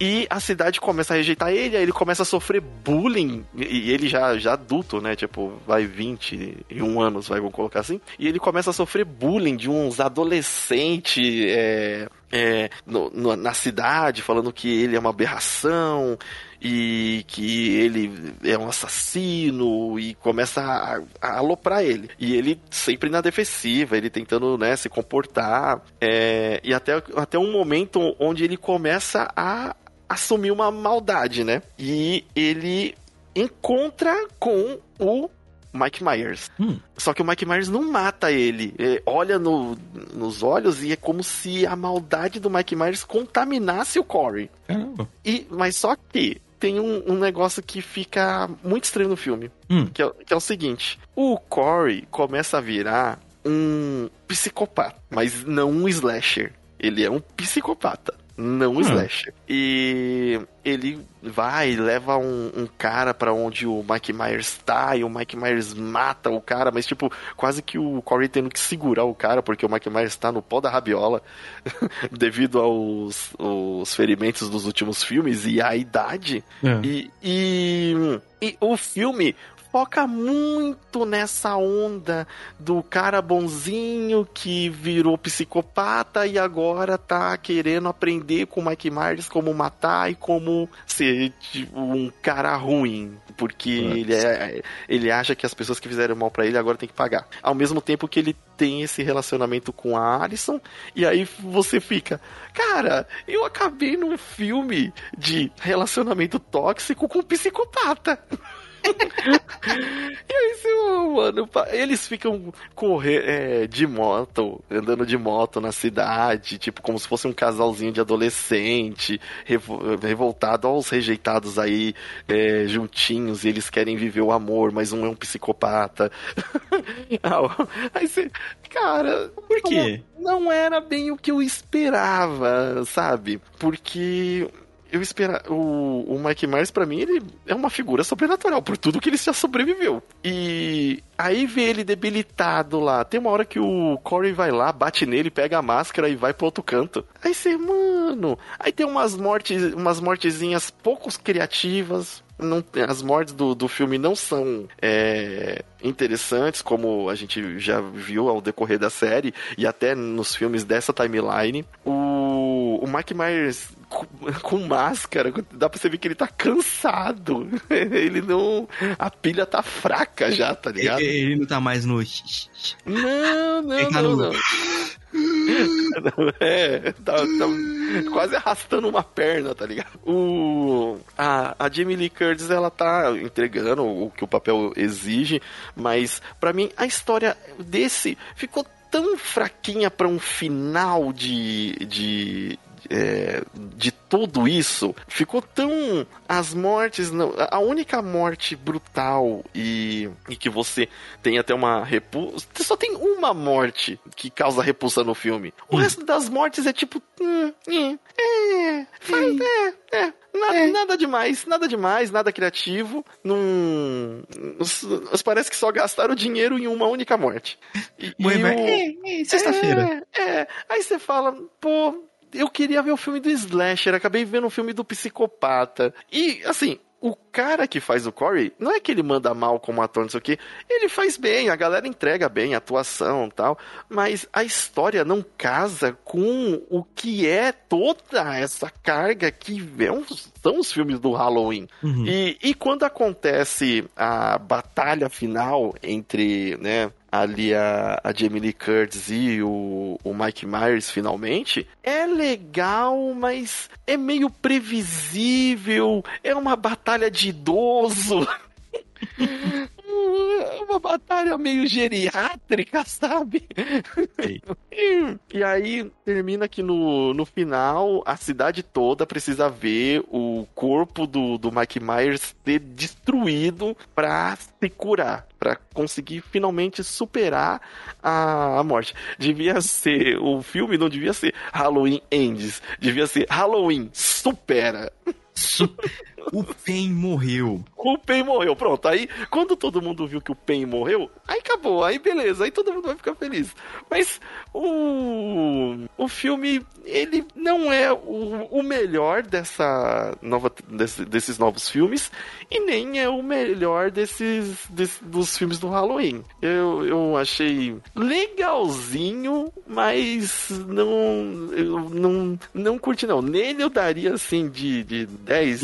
Speaker 1: E a cidade começa a rejeitar ele, aí ele começa a sofrer bullying. E ele já, já adulto, né? Tipo, vai 21 anos, vai, vamos colocar assim. E ele começa a sofrer bullying de uns adolescentes. É, é, no, no, na cidade, falando que ele é uma aberração e que ele é um assassino e começa a, a aloprar ele. E ele sempre na defensiva, ele tentando né, se comportar. É, e até, até um momento onde ele começa a assumir uma maldade, né? E ele encontra com o Mike Myers. Hum. Só que o Mike Myers não mata ele. ele olha no, nos olhos e é como se a maldade do Mike Myers contaminasse o Corey. Caramba. E, mas só que tem um, um, negócio que fica muito estranho no filme. Hum. Que, é, que é o seguinte: o Corey começa a virar um psicopata, mas não um slasher. Ele é um psicopata não um hum. slasher. E ele vai e leva um, um cara para onde o Mike Myers tá, e o Mike Myers mata o cara, mas tipo, quase que o Corey tendo que segurar o cara, porque o Mike Myers tá no pó da rabiola, devido aos, aos ferimentos dos últimos filmes e a idade. É. E, e, e o filme foca muito nessa onda do cara bonzinho que virou psicopata e agora tá querendo aprender com o Mike Myers como matar e como ser tipo, um cara ruim. Porque ele, é, ele acha que as pessoas que fizeram mal para ele agora tem que pagar. Ao mesmo tempo que ele tem esse relacionamento com a Alison, e aí você fica, cara, eu acabei num filme de relacionamento tóxico com um psicopata. e aí, seu, mano, eles ficam correr é, de moto, andando de moto na cidade, tipo, como se fosse um casalzinho de adolescente, revoltado aos rejeitados aí, é, juntinhos, e eles querem viver o amor, mas um é um psicopata. aí você, cara,
Speaker 2: por quê?
Speaker 1: Não, não era bem o que eu esperava, sabe? Porque eu esperar o, o Mike Myers para mim ele é uma figura sobrenatural por tudo que ele já sobreviveu. E aí vê ele debilitado lá. Tem uma hora que o Corey vai lá, bate nele, pega a máscara e vai pro outro canto. Aí você, mano, aí tem umas mortes, umas mortezinhas poucos criativas, não, as mortes do, do filme não são é, interessantes, como a gente já viu ao decorrer da série, e até nos filmes dessa timeline. O, o Mike Myers com, com, máscara, dá pra você ver que ele tá cansado. Ele não. A pilha tá fraca já, tá ligado?
Speaker 2: Ele, ele não tá mais no.
Speaker 1: Não, não, tá não, não. é, tá, tá, quase arrastando uma perna, tá ligado? O, a, a Jamie Lee Curtis, ela tá entregando o que o papel exige, mas para mim a história desse ficou tão fraquinha para um final de, de, é, de tudo isso, ficou tão. As mortes. Não, a única morte brutal e, e que você tem até uma repulsa. Só tem uma morte que causa repulsa no filme. O hum. resto das mortes é tipo. Hum, hum, é, faz, hum. é, é. Nada, é. nada, demais, nada demais, nada criativo. Não. Parece que só gastaram dinheiro em uma única morte.
Speaker 2: E, e o... é, é, sexta-feira.
Speaker 1: É, é, aí você fala, pô, eu queria ver o filme do Slasher, acabei vendo o filme do psicopata. E, assim, o cara que faz o Corey, não é que ele manda mal como ator, não sei o quê. Ele faz bem, a galera entrega bem, a atuação e tal. Mas a história não casa com o que é toda essa carga que é um, são os filmes do Halloween. Uhum. E, e quando acontece a batalha final entre, né, ali a, a Jamie Lee Curtis e o, o Mike Myers finalmente, é legal, mas é meio previsível, é uma batalha de idoso. uma batalha meio geriátrica, sabe? e, e, aí termina que no, no final a cidade toda precisa ver o corpo do, do Mike Myers ser destruído pra se curar para conseguir finalmente superar a, a morte. Devia ser o filme não devia ser Halloween Ends, devia ser Halloween supera.
Speaker 2: O Pen morreu.
Speaker 1: O Pen morreu. Pronto. Aí, quando todo mundo viu que o Pen morreu, aí acabou. Aí beleza. Aí todo mundo vai ficar feliz. Mas o, o filme, ele não é o, o melhor dessa nova, desse, desses novos filmes e nem é o melhor desses, dos filmes do Halloween. Eu, eu achei legalzinho, mas não, eu não, não curti não. Nele eu daria assim de, de 10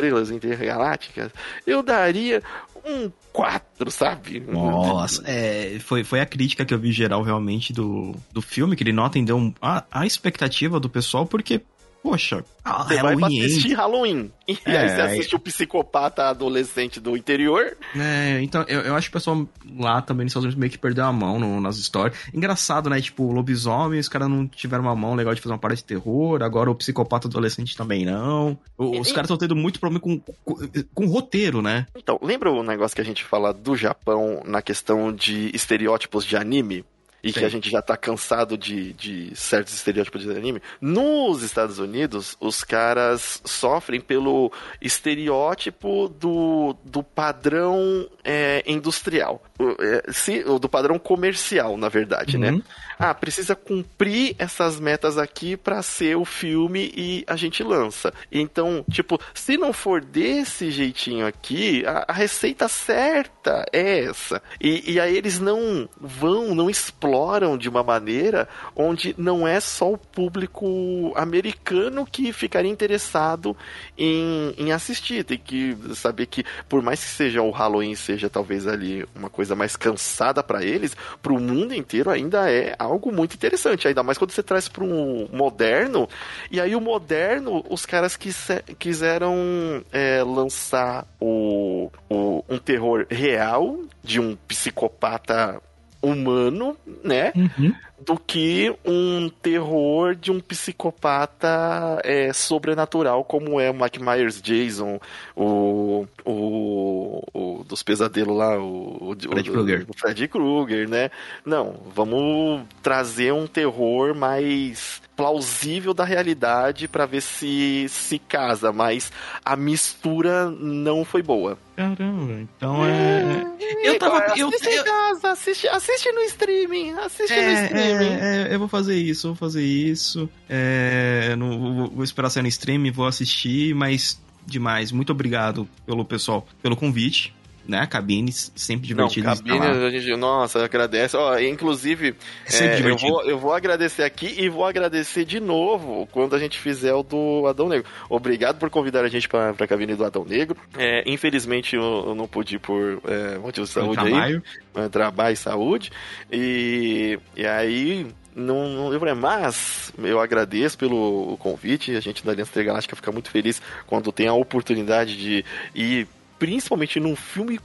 Speaker 1: estrelas intergalácticas, eu daria um 4, sabe?
Speaker 2: Nossa, é, foi, foi a crítica que eu vi geral realmente do, do filme, que ele nota e deu a, a expectativa do pessoal, porque Poxa,
Speaker 1: você Halloween vai pra assistir Halloween. E é, aí você assiste o psicopata adolescente do interior.
Speaker 2: É, então eu, eu acho que o pessoal lá também nos Estados Unidos meio que perdeu a mão no, nas histórias. Engraçado, né? Tipo, lobisomem, os caras não tiveram uma mão legal de fazer uma parte de terror. Agora o psicopata adolescente também não. Os e, caras estão tendo muito problema com, com, com roteiro, né?
Speaker 1: Então, lembra o negócio que a gente fala do Japão na questão de estereótipos de anime? E Sim. que a gente já tá cansado de, de certos estereótipos de anime. Nos Estados Unidos, os caras sofrem pelo estereótipo do, do padrão é, industrial. É, se, do padrão comercial, na verdade, né? uhum. né? Ah, precisa cumprir essas metas aqui para ser o filme e a gente lança. Então, tipo, se não for desse jeitinho aqui, a, a receita certa é essa. E, e aí eles não vão, não exploram de uma maneira onde não é só o público americano que ficaria interessado em, em assistir. Tem que saber que, por mais que seja o Halloween, seja talvez ali uma coisa mais cansada para eles, para o mundo inteiro ainda é muito interessante, ainda mais quando você traz para um moderno. E aí o moderno, os caras quise, quiseram é, lançar o, o, um terror real de um psicopata humano, né? Uhum. Do que um terror de um psicopata é, sobrenatural, como é o Mike Myers Jason, o, o, o dos pesadelos lá, o, o
Speaker 2: Fred Krueger.
Speaker 1: O Fred Krueger, né? Não, vamos trazer um terror mais plausível da realidade para ver se se casa, mas a mistura não foi boa.
Speaker 2: Caramba, então é.
Speaker 1: é... Eu tava. Eu, assiste eu, em casa, assiste, assiste no streaming. Assiste é, no streaming.
Speaker 2: É, é, eu vou fazer isso, vou fazer isso. É, não, vou, vou esperar sair no streaming, vou assistir, mas demais. Muito obrigado pelo pessoal, pelo convite né? Cabine, sempre divertido.
Speaker 1: Não, gente, nossa, agradece. Ó, inclusive, é, eu, vou, eu vou agradecer aqui e vou agradecer de novo quando a gente fizer o do Adão Negro. Obrigado por convidar a gente para a cabine do Adão Negro. É, infelizmente, eu, eu, não pude ir por é, motivo de saúde trabalho. aí. Trabalho e saúde. E, e aí, não, não lembro, mas eu agradeço pelo convite. A gente da Aliança Intergaláctica fica muito feliz quando tem a oportunidade de ir principalmente num filme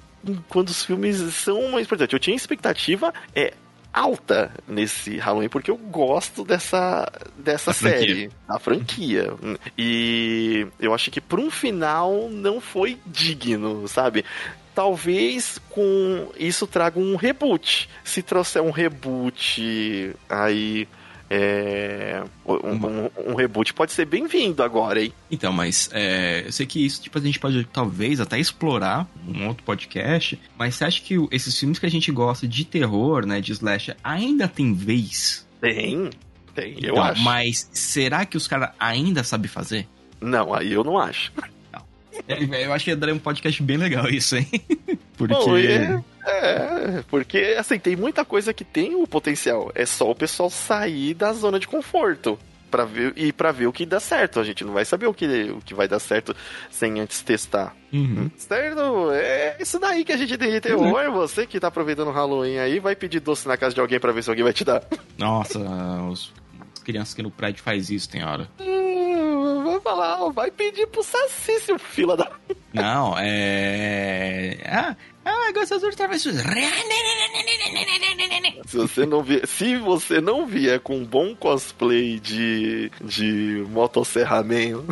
Speaker 1: quando os filmes são mais importantes. Eu tinha expectativa é alta nesse Halloween porque eu gosto dessa dessa a série, franquia. a franquia. E eu acho que para um final não foi digno, sabe? Talvez com isso traga um reboot. Se trouxer um reboot aí é, um, um, um, reboot pode ser bem-vindo agora, hein?
Speaker 2: Então, mas é, eu sei que isso tipo, a gente pode talvez até explorar um outro podcast, mas você acha que esses filmes que a gente gosta de terror, né, de slash, ainda tem vez?
Speaker 1: Tem, tem, eu então, acho.
Speaker 2: Mas será que os caras ainda sabem fazer?
Speaker 1: Não, aí eu não acho.
Speaker 2: Eu acho que daria um podcast bem legal isso, hein?
Speaker 1: Porque... Bom, é, é, porque assim, tem muita coisa que tem o potencial. É só o pessoal sair da zona de conforto para ver e para ver o que dá certo. A gente não vai saber o que, o que vai dar certo sem antes testar. Uhum. Certo? É isso daí que a gente tem de terror. Uhum. Você que tá aproveitando o Halloween aí, vai pedir doce na casa de alguém para ver se alguém vai te dar.
Speaker 2: Nossa, os crianças que no prédio faz isso, tem hora.
Speaker 1: Hum, vou falar, vai pedir pro Saci, seu fila da.
Speaker 2: Não, é. Ah, ah, Ai, gostosuras travessuras.
Speaker 1: Se você não vier, se você não vier com um bom cosplay de, de motosserraman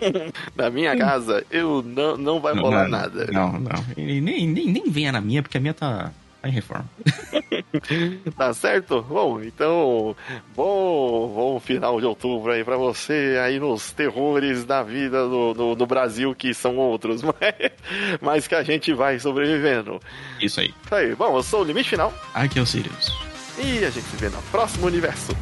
Speaker 1: na minha casa, eu não, não vai rolar nada.
Speaker 2: Não, não. E nem, nem, nem venha na minha, porque a minha tá, tá em reforma.
Speaker 1: tá certo? Bom, então, bom, bom final de outubro aí pra você, aí nos terrores da vida do, do, do Brasil, que são outros, mas, mas que a gente vai sobrevivendo.
Speaker 2: Isso aí.
Speaker 1: Isso aí. Bom, eu sou o Limite Final.
Speaker 2: Aqui é o Sirius.
Speaker 1: E a gente se vê no próximo universo.